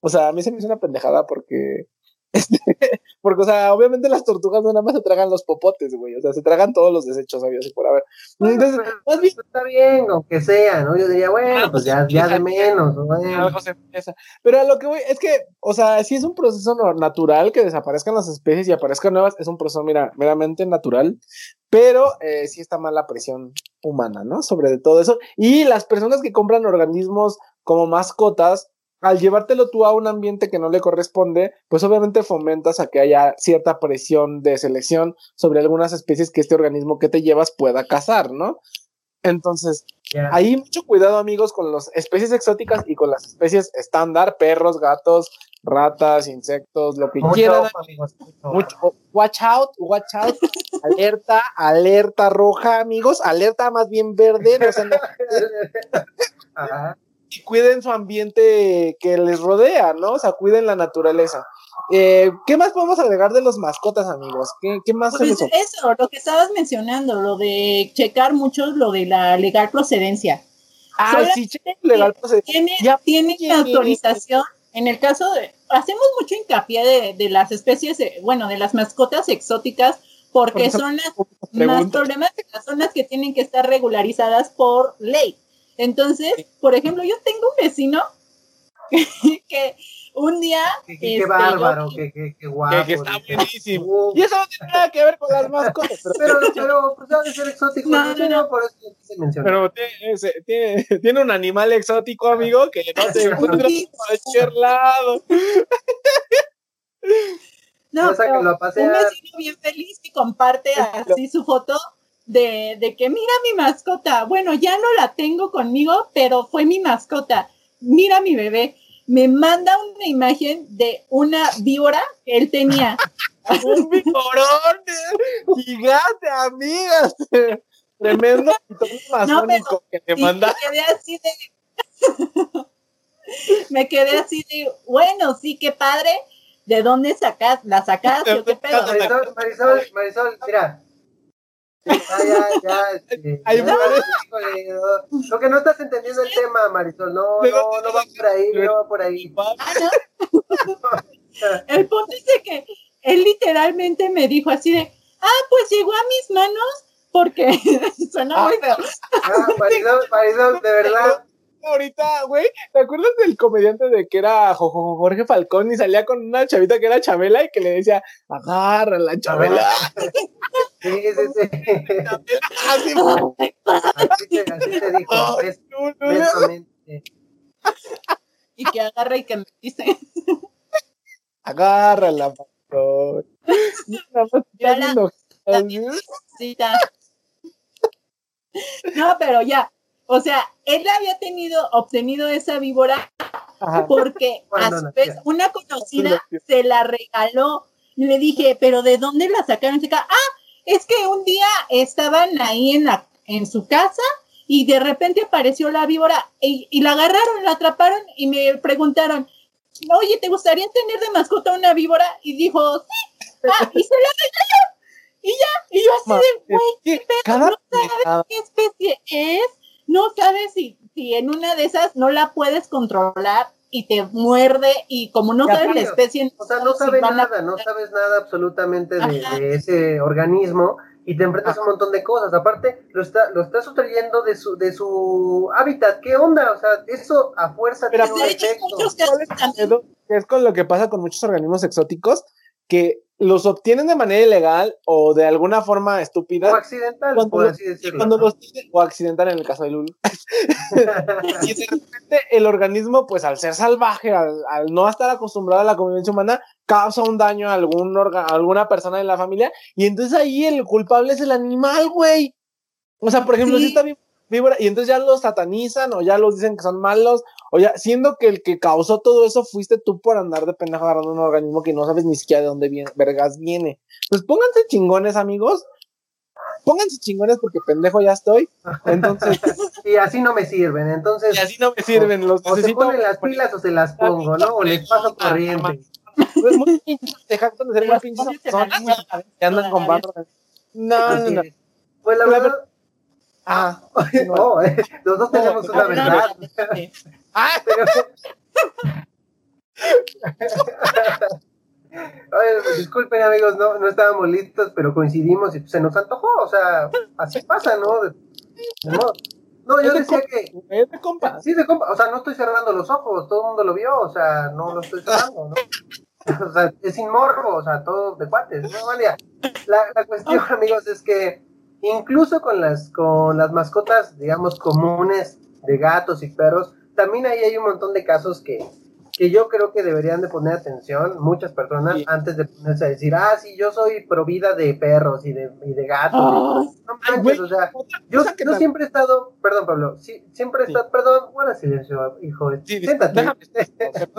o sea, a mí se me hizo una pendejada porque, este, porque, o sea, obviamente las tortugas no nada más se tragan los popotes, güey, o sea, se tragan todos los desechos, había así por haber. Entonces, más bien, Pues está bien, aunque sea, ¿no? Yo diría, bueno, pues ya, ya de menos, ¿no? bueno. empieza. Pero a lo que voy es que, o sea, si es un proceso natural que desaparezcan las especies y aparezcan nuevas, es un proceso, mira, meramente natural, pero eh, sí está mal la presión humana, ¿no? Sobre todo eso. Y las personas que compran organismos como mascotas, al llevártelo tú a un ambiente que no le corresponde, pues obviamente fomentas a que haya cierta presión de selección sobre algunas especies que este organismo que te llevas pueda cazar, ¿no? Entonces, Ya. Ahí mucho cuidado, amigos, con las especies exóticas y con las especies estándar, perros, gatos, ratas, insectos, lo que Mucho quieran. ojo, amigos, mucho. Mucho, watch out, watch out, alerta, alerta roja, amigos, alerta más bien verde, no Ajá. Y cuiden su ambiente que les rodea, ¿no? O sea, cuiden la naturaleza. Eh, ¿Qué más podemos agregar de los mascotas, amigos? ¿Qué, qué más Pues eso, lo que estabas mencionando, lo de checar mucho lo de la legal procedencia. Ah, solamente sí, legal, pues, Tiene, Ya, tiene autorización. En el caso de, hacemos mucho hincapié de, de las especies, eh, bueno, de las mascotas exóticas, porque son las más preguntas. problemáticas, son las que tienen que estar regularizadas por ley. Entonces, por ejemplo, yo tengo un vecino que un día... Qué, este, bárbaro, yo- qué, qué, qué guapo. que, que está buenísimo. Uh, Y eso no tiene nada que ver con las mascotas, pero Pero, pero, pues debe ser exótico. No, No, no, por eso se menciona. Pero tiene, tiene, tiene un animal exótico, amigo, que no se encuentra por cualquier lado. No, Ya sáquenlo pero a pasear. un vecino bien feliz que comparte así su foto de, de que mira mi mascota. Bueno, ya no la tengo conmigo, pero fue mi mascota. Mira mi bebé. Me manda una imagen de una víbora que él tenía. Un vigorón eh, gigante, amigas. Tremendo masónico que te manda. me quedé así de. me quedé así de, bueno, sí, qué padre. ¿De dónde sacas? ¿La sacaste o qué pedo? Marisol, Marisol, Marisol, mira. Ya, ya, ya. Ahí ya, muere. híjole, no. Lo que no estás entendiendo el tema, Marisol. No, no, no va por ahí, no va por ahí. Ah, ¿no? El punto es de que él literalmente me dijo así de, ah, pues llegó a mis manos porque suena muy feo. Ah, Marisol, Marisol, de verdad. Ahorita, güey, ¿te acuerdas del comediante de que era Jo- Jo- Jorge Falcón y salía con una chavita que era Chabela y que le decía, agárrala, Chabela? Sí, sí, sí. Así, Así te, así te dijo. es- no, no, no. Mesamente. Y que agarra y que me dice, Agárrala, ta. No, pero ya, o sea, él había tenido, obtenido esa víbora Ajá. porque a su vez una conocida se la regaló. Y le dije, pero ¿de dónde la sacaron? Chica, ah, es que un día estaban ahí en la en su casa y de repente apareció la víbora y, y la agarraron, la atraparon y me preguntaron, oye, ¿te gustaría tener de mascota una víbora? Y dijo, sí, ah, y se la. Y ya, y yo así de, güey, pedo? cada ¿No pendejada- qué especie es, no sabes si, si en una de esas no la puedes controlar y te muerde y como no sabes la especie, O sea, no si sabes a- nada, no sabes nada absolutamente de, ese organismo y te enfrentas a un montón de cosas. Aparte, lo, está, lo estás sustrayendo de su, de su hábitat. ¿Qué onda? O sea, eso a fuerza Pero tiene un efecto. es con lo que pasa con muchos organismos exóticos, que los obtienen de manera ilegal o de alguna forma estúpida. O accidental, Cuando por lo- así decirlo. Cuando ¿no? los tienen- o accidental en el caso de Lulu. y de repente el organismo, pues al ser salvaje, al, al no estar acostumbrado a la convivencia humana, causa un daño a algún orga- a alguna persona de la familia. Y entonces ahí el culpable es el animal, güey. O sea, por ejemplo, Sí. si está vi- víbora, y entonces ya los satanizan o ya los dicen que son malos, o ya, siendo que el que causó todo eso fuiste tú por andar de pendejo agarrando un organismo que no sabes ni siquiera de dónde viene, vergas viene. Pues pónganse chingones, amigos. Pónganse chingones porque pendejo ya estoy. Entonces, Y así no me sirven, entonces. y así no me sirven los O se necesito. ponen las pilas o se las pongo, ¿no? O les paso Ah, corriente. Pues muy pinches, se jactan de ser muy pinches que andan con barro. No, no, no. Pues La verdad, Ah, no, eh, los dos tenemos No, una no, verdad. ah. Oye, disculpen amigos, no, no estábamos listos, pero coincidimos y se nos antojó, o sea, así pasa, ¿no? De- de modo. No, yo decía compa. que, es de compas. sí, de compa, o sea, no estoy cerrando los ojos, todo el mundo lo vio, o sea, no lo estoy cerrando, ¿no? O sea, es sin morbo, o sea, todo de cuates, ¿no? Vale, la, la cuestión, amigos, es que incluso con las, con las mascotas, digamos, comunes de gatos y perros, también ahí hay un montón de casos que, que yo creo que deberían de poner atención muchas personas Sí. antes de ponerse a decir, ah, sí, yo soy pro vida de perros y de, y de gatos. No manches, o sea, yo, yo siempre he estado, perdón Pablo, sí, siempre he Sí. estado, perdón, guarda silencio, hijo, Sí, siéntate. déjame.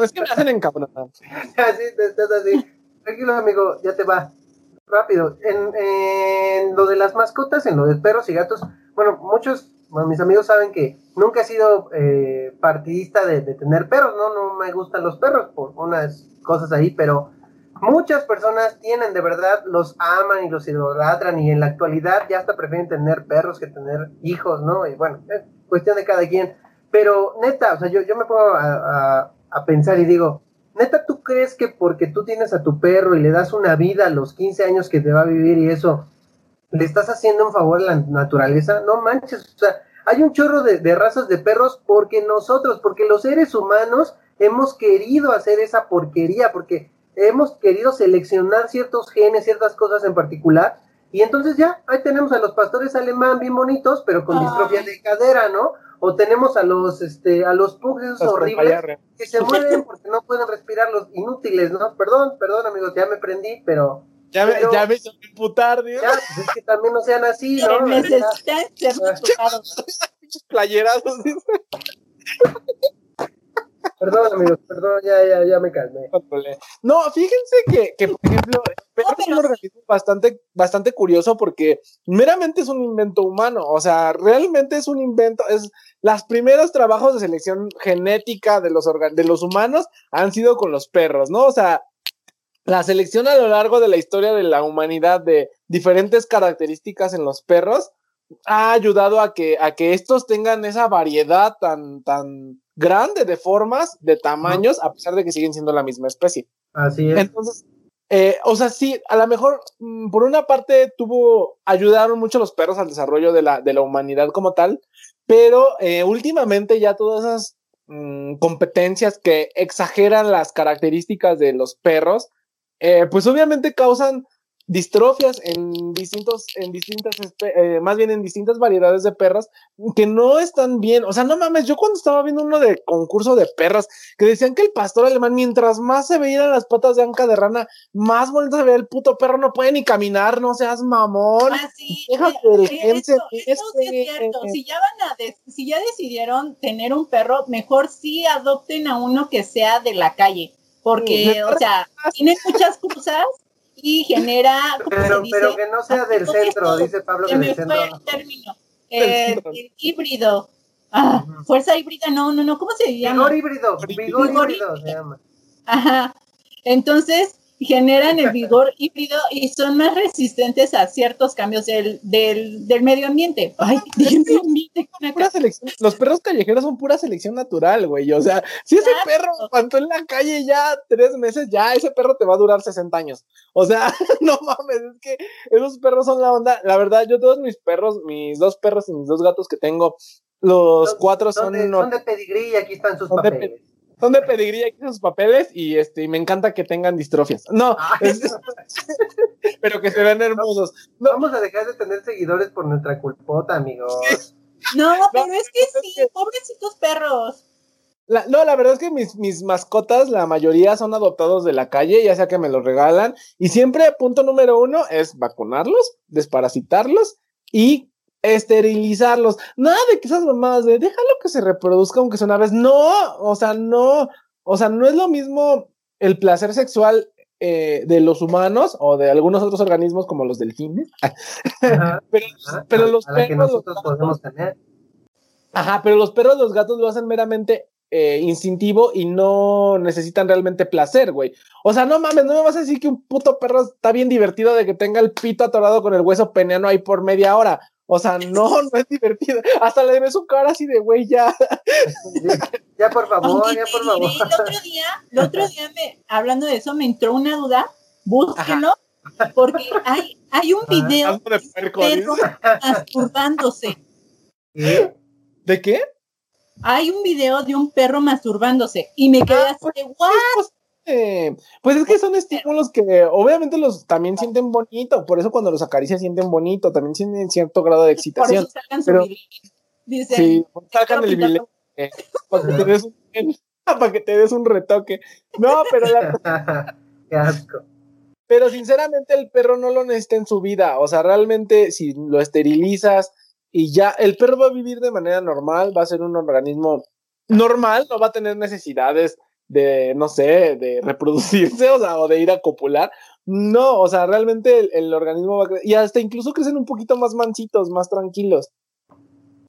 Es que me hacen encabronar. así, estás así. Tranquilo, amigo, ya te va. Rápido. En, en lo de las mascotas, en lo de perros y gatos, bueno, muchos, bueno, mis amigos saben que nunca he sido eh, partidista de, de tener perros, ¿no? No me gustan los perros por unas cosas ahí, pero muchas personas tienen de verdad, los aman y los idolatran y en la actualidad ya hasta prefieren tener perros que tener hijos, ¿no? Y bueno, es cuestión de cada quien. Pero neta, o sea, yo, yo me pongo a, a- a pensar y digo, neta, ¿tú crees que porque tú tienes a tu perro y le das una vida a los 15 años que te va a vivir y eso, le estás haciendo un favor a la naturaleza? No manches, o sea, hay un chorro de, de razas de perros porque nosotros, porque los seres humanos hemos querido hacer esa porquería, porque hemos querido seleccionar ciertos genes, ciertas cosas en particular, y entonces ya, ahí tenemos a los pastores alemán bien bonitos, pero con Ay. distrofia de cadera, ¿no? O tenemos a los, este, a los pugs esos Los horribles compañeros. que se mueven porque no pueden respirar los inútiles, ¿no? Perdón, perdón amigos, ya me prendí, pero Ya me, Pero- ya me hizo imputar, Dios. ya, pues es que también no sean así, ¿no? Necesitan ser playerazos. Perdón amigos, perdón, ya, ya, ya me calmé. No, fíjense que, que, por ejemplo, el perro es un organismo bastante, bastante curioso porque meramente es un invento humano. O sea, realmente es un invento. Es los primeros trabajos de selección genética de los, organ- de los humanos han sido con los perros, ¿no? O sea, la selección a lo largo de la historia de la humanidad de diferentes características en los perros ha ayudado a que, a que estos tengan esa variedad tan, tan grande de formas, de tamaños, a pesar de que siguen siendo la misma especie. Así es. Entonces, eh, o sea, sí, a lo mejor mm, por una parte tuvo, ayudaron mucho los perros al desarrollo de la, de la humanidad como tal, pero eh, últimamente ya todas esas mm, competencias que exageran las características de los perros, eh, pues obviamente causan distrofias en distintos, en distintas, eh, más bien en distintas variedades de perros que no están bien. O sea, no mames, yo cuando estaba viendo uno de concurso de perros, que decían que el pastor alemán, mientras más se veían las patas de anca de rana, más bonito se veía el puto perro, no puede ni caminar, no seas mamón. Ah, sí, Déjate eh, eh, es cierto. eh, Si ya van a si ya decidieron tener un perro, mejor sí adopten a uno que sea de la calle, porque, o sea, tiene muchas cosas y genera, ¿cómo Pero, se dice? pero que no sea del centro, esto, dice Pablo que del fue centro. el término. Eh, el híbrido. Ah, fuerza híbrida, no, no, no, ¿cómo se llama? Vigor híbrido, vigor Vigor híbrido se llama. Ajá. Entonces generan el vigor híbrido y son más resistentes a ciertos cambios del, del, del medio ambiente. Ay, del medio ambiente con pura acá. selección, los perros callejeros son pura selección natural, güey. O sea, si ese perro aguantó en la calle ya tres meses, ya ese perro te va a durar 60 años. O sea, no mames, es que esos perros son la onda. La verdad, yo todos mis perros, mis dos perros y mis dos gatos que tengo, los cuatro Son son, de, son de pedigrí y aquí están sus papeles. Son de pedigrí aquí sus papeles y este y me encanta que tengan distrofias. No, es- pero que se vean hermosos. No, Vamos a dejar de tener seguidores por nuestra culpota, amigos. No, pero No, es que sí, que- pobrecitos perros. la, no, la verdad es que mis, mis mascotas, la mayoría son adoptados de la calle, ya sea que me los regalan. Y siempre, punto número uno, es vacunarlos, desparasitarlos y esterilizarlos. Nada de que esas mamadas de déjalo que se reproduzca aunque sea una vez. No, o sea, no. O sea, no es lo mismo el placer sexual eh, de los humanos o de algunos otros organismos como los delfines. Ajá. Pero, Ajá, pero a- los a la que perros, los podemos tener. Ajá, pero los perros, los gatos lo hacen meramente eh, instintivo y no necesitan realmente placer, güey. O sea, no mames, no me vas a decir que un puto perro está bien divertido de que tenga el pito atorado con el hueso peneano ahí por media hora. O sea, no, no es divertido. Hasta le ves su cara así de güey, ya. Ya, por favor, Aunque ya, por favor. el otro día, el otro día me, hablando de eso, me entró una duda, búsquenlo, porque hay, hay un Ah, video de de un puerco, perro masturbándose. ¿Qué? ¿De qué? Hay un video de un perro masturbándose y me quedé Ah, así pues, de, ¿what? Pues, eh, pues es que son estímulos que obviamente los también sienten bonito, por eso cuando los acaricias sienten bonito, también tienen cierto grado de Por excitación. eso sacan su pero-. Dicen, Sí, sacan el quiero billete para que te des un, para que te des un retoque. No, pero la- Qué asco. pero sinceramente el perro no lo necesita en su vida, o sea, realmente si lo esterilizas y ya el perro va a vivir de manera normal, va a ser un organismo normal, no va a tener necesidades de, no sé, de reproducirse, o sea, o de ir a copular. No, o sea, realmente el, organismo va a crecer, y hasta incluso crecen un poquito más mansitos, más tranquilos.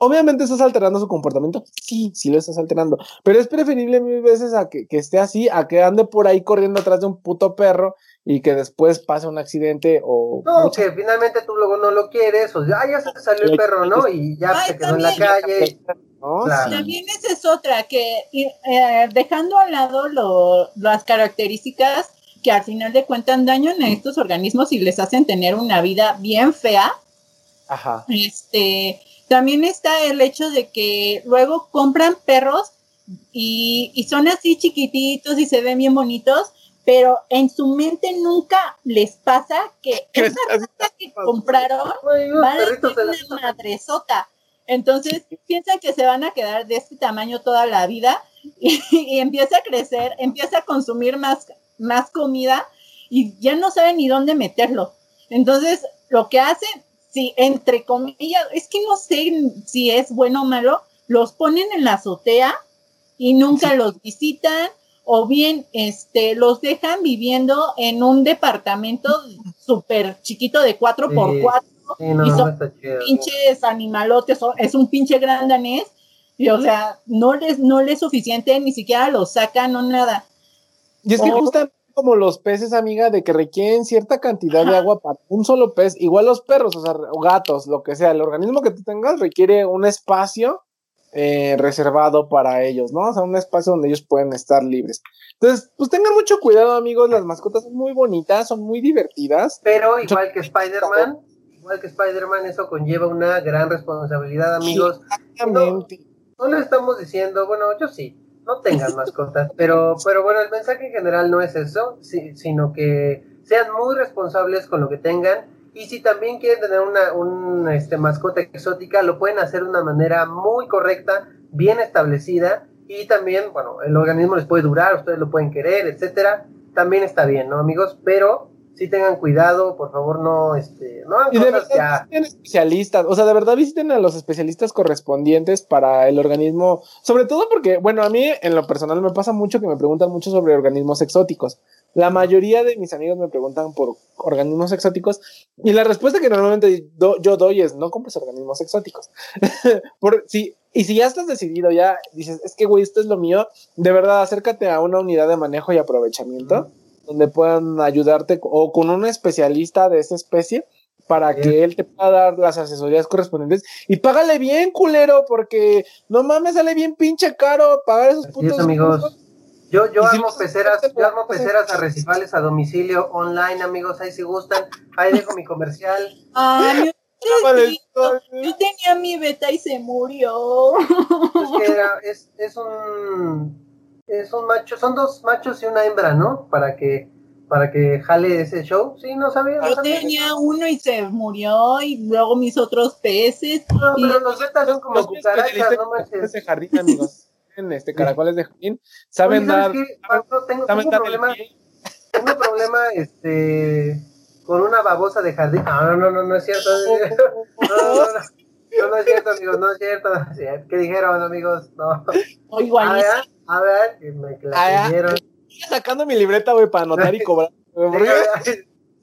Obviamente estás alterando su comportamiento, sí, sí lo estás alterando, pero es preferible mil veces a que, que esté así, a que ande por ahí corriendo atrás de un puto perro y que después pase un accidente o... No, muchas- que finalmente tú luego no lo quieres, o sea, ah, ya se te salió el perro, ¿no? Y ya Ay, se quedó en la también. calle. ¿no? Claro. También esa es otra, que eh, dejando a lado lo- las características que al final de cuentas dañan a estos organismos y les hacen tener una vida bien fea, Ajá. este, también está el hecho de que luego compran perros y, y son así chiquititos y se ven bien bonitos, pero en su mente nunca les pasa que ¿Qué esa raza que compraron van a ser una madresota. Entonces piensan que se van a quedar de este tamaño toda la vida y, y empieza a crecer, empieza a consumir más, más comida y ya no saben ni dónde meterlo. Entonces lo que hacen, si entre comillas, es que no sé si es bueno o malo, los ponen en la azotea y nunca los visitan o bien este los dejan viviendo en un departamento súper chiquito de 4x4 Sí, no, y no son pinches animalotes, son- es un pinche gran danés, y o sea, no les, no les es suficiente, ni siquiera los sacan o nada. Y es que Oh. justamente como los peces, amiga, de que requieren cierta cantidad de agua para un solo pez, igual los perros, o sea, o gatos, lo que sea, el organismo que tú tengas requiere un espacio eh, reservado para ellos, ¿no? O sea, un espacio donde ellos pueden estar libres. Entonces, pues tengan mucho cuidado, amigos, las mascotas son muy bonitas, son muy divertidas. Pero igual que Spider-Man, igual que Spider-Man, eso conlleva una gran responsabilidad, amigos. Exactamente. No le estamos diciendo, bueno, yo sí, no tengan mascotas, pero, pero bueno, el mensaje en general no es eso, si- sino que sean muy responsables con lo que tengan y si también quieren tener una un, este, mascota exótica, lo pueden hacer de una manera muy correcta, bien establecida y también, bueno, el organismo les puede durar, ustedes lo pueden querer, etcétera, también está bien, ¿no, amigos? Pero sí tengan cuidado, por favor, no, este, no hagan Y de cosas verdad ya. visiten especialistas, o sea, de verdad visiten a los especialistas correspondientes para el organismo, sobre todo porque, bueno, a mí en lo personal me pasa mucho que me preguntan mucho sobre organismos exóticos. La mayoría de mis amigos me preguntan por organismos exóticos y la respuesta que normalmente do- yo doy es no compres organismos exóticos. por, si, y si ya estás decidido, ya dices, es que güey, esto es lo mío, de verdad acércate a una unidad de manejo y aprovechamiento donde puedan ayudarte o con un especialista de esa especie para Bien. que él te pueda dar las asesorías correspondientes y págale bien, culero, porque no mames, sale bien pinche caro pagar esos Así putos es, amigos. Yo, yo si armo peceras, yo armo peceras arrecifales a domicilio online, amigos, ahí si gustan. Ahí dejo mi comercial. Ah, pobrecito, yo tenía mi beta y se murió. Es que era, es, es un es un macho, son dos machos y una hembra, ¿no? Para que para que jale ese show. Sí, no sabía. No Yo sabía. tenía uno y se murió y luego mis otros peces. No, y- pero los betas son como cucarachas, no manches. de jardín, amigos. En este caracoles de jardín. Saben Oye, ¿sabes dar. Tengo, saben tengo dar problema, tengo problema, este, con una babosa de jardín. No, no, no, no es cierto. No, no, no, no. No, es cierto, amigos, no es cierto. no es cierto. ¿Qué dijeron, amigos? No. A ver, a ver, me Ah. Estoy sacando mi libreta, güey, para anotar y cobrar. Sí,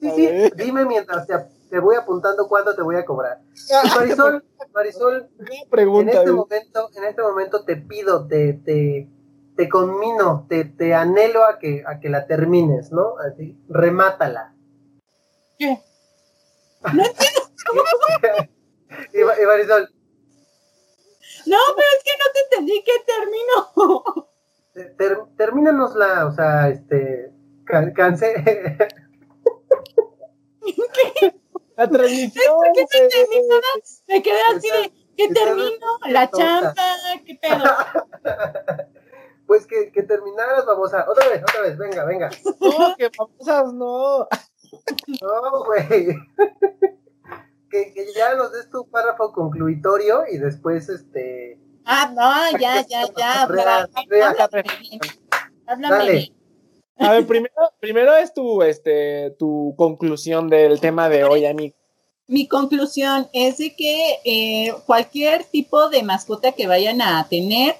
sí, dime mientras te, te voy apuntando cuánto te voy a cobrar. Y Marisol, Marisol, Una en pregunta, este momento, en este momento te pido, te, te, te conmino, te, te anhelo a que, a que la termines, ¿no? Así, remátala. ¿Qué? y, y Marisol, No, pero es que no te entendí que terminó. te- ter- termínanosla, o sea, este, can- cansé. La transmisión. ¿Qué te güey. entendí nada? Me quedé así de, ¿qué termino? La chamba, ¿qué pedo? pues que, que terminaras, babosa. Otra vez, otra vez, venga, venga. No, que famosas no. No, güey. que, que ya nos des tu párrafo concluitorio y después, este, Ah, no, ya, ya, ya. Háblame bien. Háblame bien. A ver, primero, primero es tu, este, tu conclusión del tema de hoy, amigo. Mi conclusión es de que eh, cualquier tipo de mascota que vayan a tener,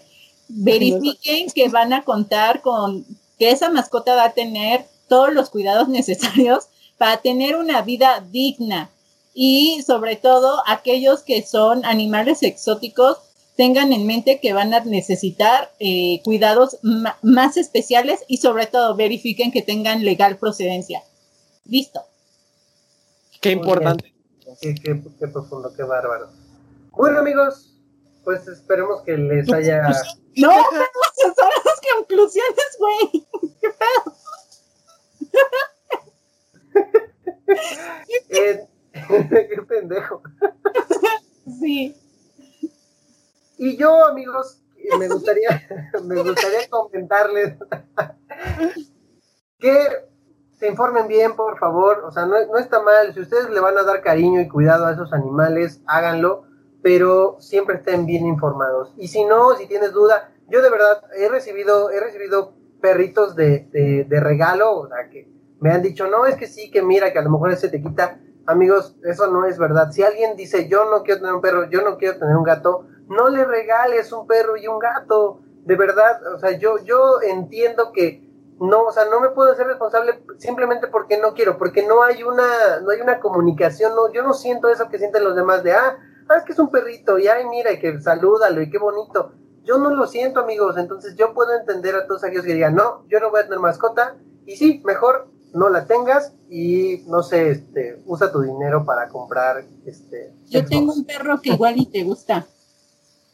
verifiquen que van a contar con que esa mascota va a tener todos los cuidados necesarios para tener una vida digna. Y sobre todo aquellos que son animales exóticos, tengan en mente que van a necesitar eh, cuidados más especiales y sobre todo verifiquen que tengan legal procedencia. Listo. Qué importante. qué, qué- qué profundo, qué bárbaro. Bueno, amigos, pues esperemos que les haya... No, pero son las conclusiones, güey. ¿Qué pedo? Eh, qué pendejo. Sí. Y yo, amigos, me gustaría, me gustaría comentarles que se informen bien, por favor. O sea, no, no está mal. Si ustedes le van a dar cariño y cuidado a esos animales, háganlo, pero siempre estén bien informados. Y si no, si tienes duda, yo de verdad he recibido, he recibido perritos de, de, de regalo, o sea, que me han dicho, no, es que sí, que mira, que a lo mejor ese te quita. Amigos, eso no es verdad. Si alguien dice, yo no quiero tener un perro, yo no quiero tener un gato, no le regales un perro y un gato. De verdad, o sea, yo, yo entiendo que no, o sea, no me puedo hacer responsable simplemente porque no quiero, porque no hay una, no hay una comunicación, no, yo no siento eso que sienten los demás de, ah, ah, es que es un perrito, y ay, mira, y que salúdalo, y qué bonito. Yo no lo siento, amigos, entonces yo puedo entender a todos aquellos que digan, no, yo no voy a tener mascota, y sí, mejor no la tengas, y no sé, este, usa tu dinero para comprar, este, Yo Xbox. tengo un perro que igual y te gusta.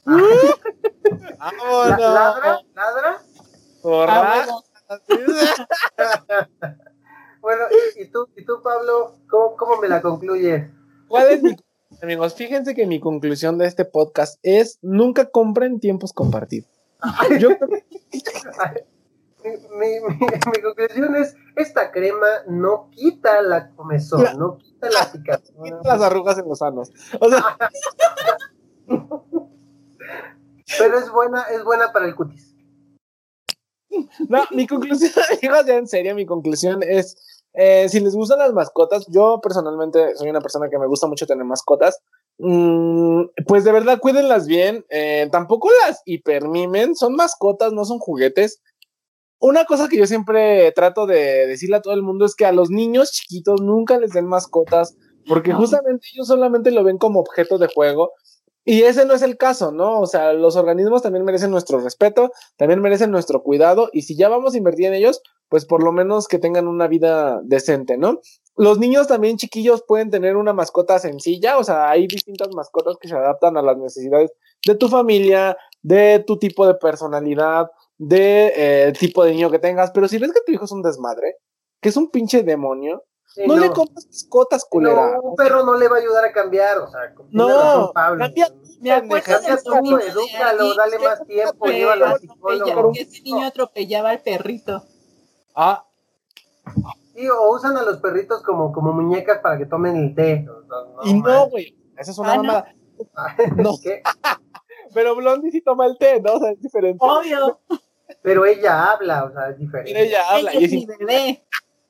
Vámonos. ladra, ladra, Porra. Ah, bueno. y, y tú, y tú, Pablo, ¿cómo, cómo me la concluyes? ¿Cuál es mi amigos? Fíjense que mi conclusión de este podcast es nunca compren tiempos compartidos. Yo mi, mi- mi conclusión es, esta crema no quita la comezón, La- no quita la picazón. las arrugas en los sanos. O sea, Pero es buena, es buena para el cutis. no, mi conclusión, amigos, ya en serio, mi conclusión es, eh, si les gustan las mascotas, yo personalmente soy una persona que me gusta mucho tener mascotas, mm, pues de verdad cuídenlas bien, eh, tampoco las hipermimen, son mascotas, no son juguetes. Una cosa que yo siempre trato de decirle a todo el mundo es que a los niños chiquitos nunca les den mascotas, porque justamente ellos solamente lo ven como objeto de juego. Y ese no es el caso, ¿no? O sea, los organismos también merecen nuestro respeto, también merecen nuestro cuidado, y si ya vamos a invertir en ellos, pues por lo menos que tengan una vida decente, ¿no? Los niños también chiquillos pueden tener una mascota sencilla, o sea, hay distintas mascotas que se adaptan a las necesidades de tu familia, de tu tipo de personalidad, de eh, tipo de niño que tengas, pero si ves que tu hijo es un desmadre, que es un pinche demonio, Sí, no, le compras mascotas, culera. No, un perro no le va a ayudar a cambiar, o sea, No, cambia, Me acuerdo Cambia de edúcalo, dale más tiempo, atropellaba- llévalo al psicólogo. que ese niño atropellaba al perrito. Ah, Sí, o usan a los perritos como, como muñecas para que tomen el té. No, no, y no, güey. Esa es una Ah, no. mamada. No. ¿Qué? Pero Blondie sí toma el té, ¿no? O sea, es diferente. Obvio, Pero ella habla, o sea, es diferente. Mira, ella habla ella y es es mi bebé.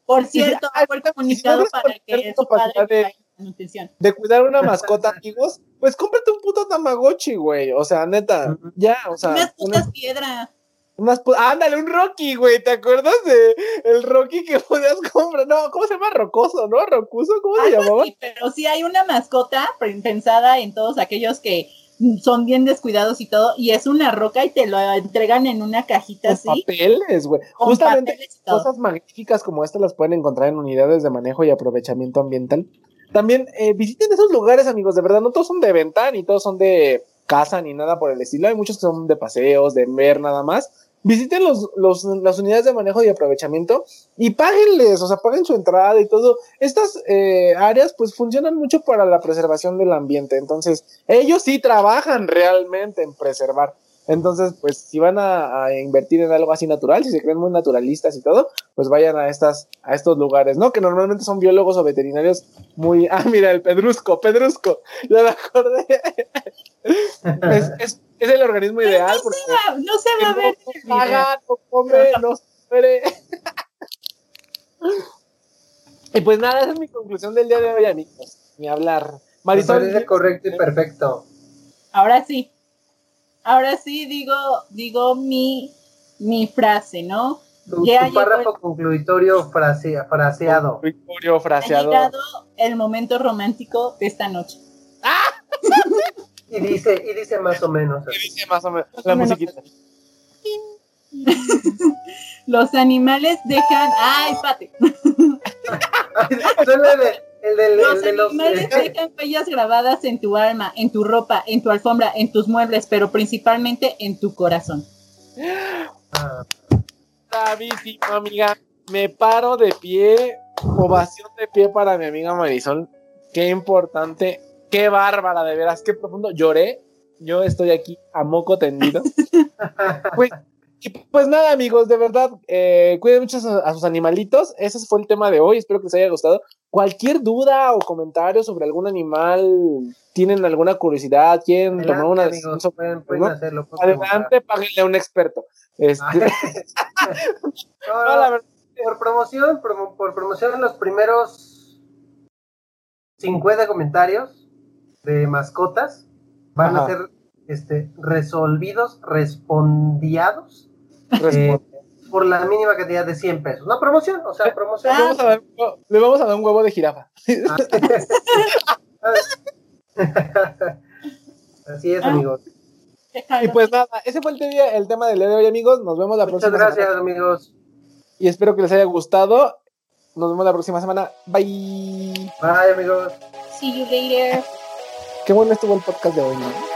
Por cierto, fue no comunicado para que su capacidad padre de- de cuidar una mascota, amigos, pues cómprate un puto Tamagotchi, güey. O sea, neta, ya, o sea, Unas una- putas piedra. unas pu- ándale, un Rocky, güey. ¿Te acuerdas de el Rocky que podías comprar? No, ¿cómo se llama? Rocoso, ¿no? Rocuso, ¿cómo se llamaba? así, pero sí hay una mascota pensada en todos aquellos que son bien descuidados y todo, y es una roca y te lo entregan en una cajita Con así, papeles, güey. Justamente papeles cosas magníficas como esta las pueden encontrar en unidades de manejo y aprovechamiento ambiental. También eh, visiten esos lugares, amigos, de verdad, no todos son de venta, ni todos son de casa, ni nada por el estilo. Hay muchos que son de paseos, de ver nada más. Visiten los, los, las unidades de manejo y aprovechamiento y páguenles, o sea, paguen su entrada y todo. Estas eh, áreas pues funcionan mucho para la preservación del ambiente, entonces ellos sí trabajan realmente en preservar. Entonces, pues si van a, a invertir en algo así natural, si se creen muy naturalistas y todo, pues vayan a estas a estos lugares, ¿no? Que normalmente son biólogos o veterinarios muy ah, mira, el pedrusco, pedrusco. Ya me acordé. es, es, es el organismo Pero ideal no, porque se va, no se va a ver no paga, no come, no muere. y pues nada, esa es mi conclusión del día de hoy, amigos. Ni hablar. Me Marisol, parece correcto y perfecto. Ahora sí. Ahora sí digo, digo mi, mi frase, ¿no? Tu, Ya tu llegó párrafo concluitorio frase- fraseado. Ha llegado el momento romántico de esta noche. Y dice, y dice más o menos. ¿Qué así. dice más o menos? La menos. musiquita. Los animales dejan. ¡Ay, espate! El del- Los el de los. animales dejan huellas grabadas en tu alma, en tu ropa, en tu alfombra, en tus muebles, pero principalmente en tu corazón. Ah, Bravísimo, amiga. Me paro de pie. Ovación de pie para mi amiga Marisol. Qué importante. Qué bárbara, de veras. Qué profundo. Lloré. Yo estoy aquí a moco tendido. Pues, y pues nada, amigos, de verdad, eh, cuiden mucho a, sus animalitos. Ese fue el tema de hoy. Espero que les haya gustado. Cualquier duda o comentario sobre algún animal, tienen alguna curiosidad, quieren tomar adelante, una hacerlo. pueden Adelante, páguenle a un experto. Este, preguntar. No, no, no, la verdad, por promoción, promo- por promoción, los primeros 50 comentarios de mascotas van a ser este, resolvidos, respondiados responde. por la mínima cantidad de 100 pesos. No promoción, o sea, promoción. Le vamos, a dar, le vamos a dar un huevo de jirafa. Así es, Ah. amigos. Y pues nada, ese fue el, el tema del día de hoy, amigos. Nos vemos la Muchas próxima gracias, semana. amigos. Y espero que les haya gustado. Nos vemos la próxima semana. Bye. Bye, amigos. See you later. Qué bueno estuvo el podcast de hoy, ¿no?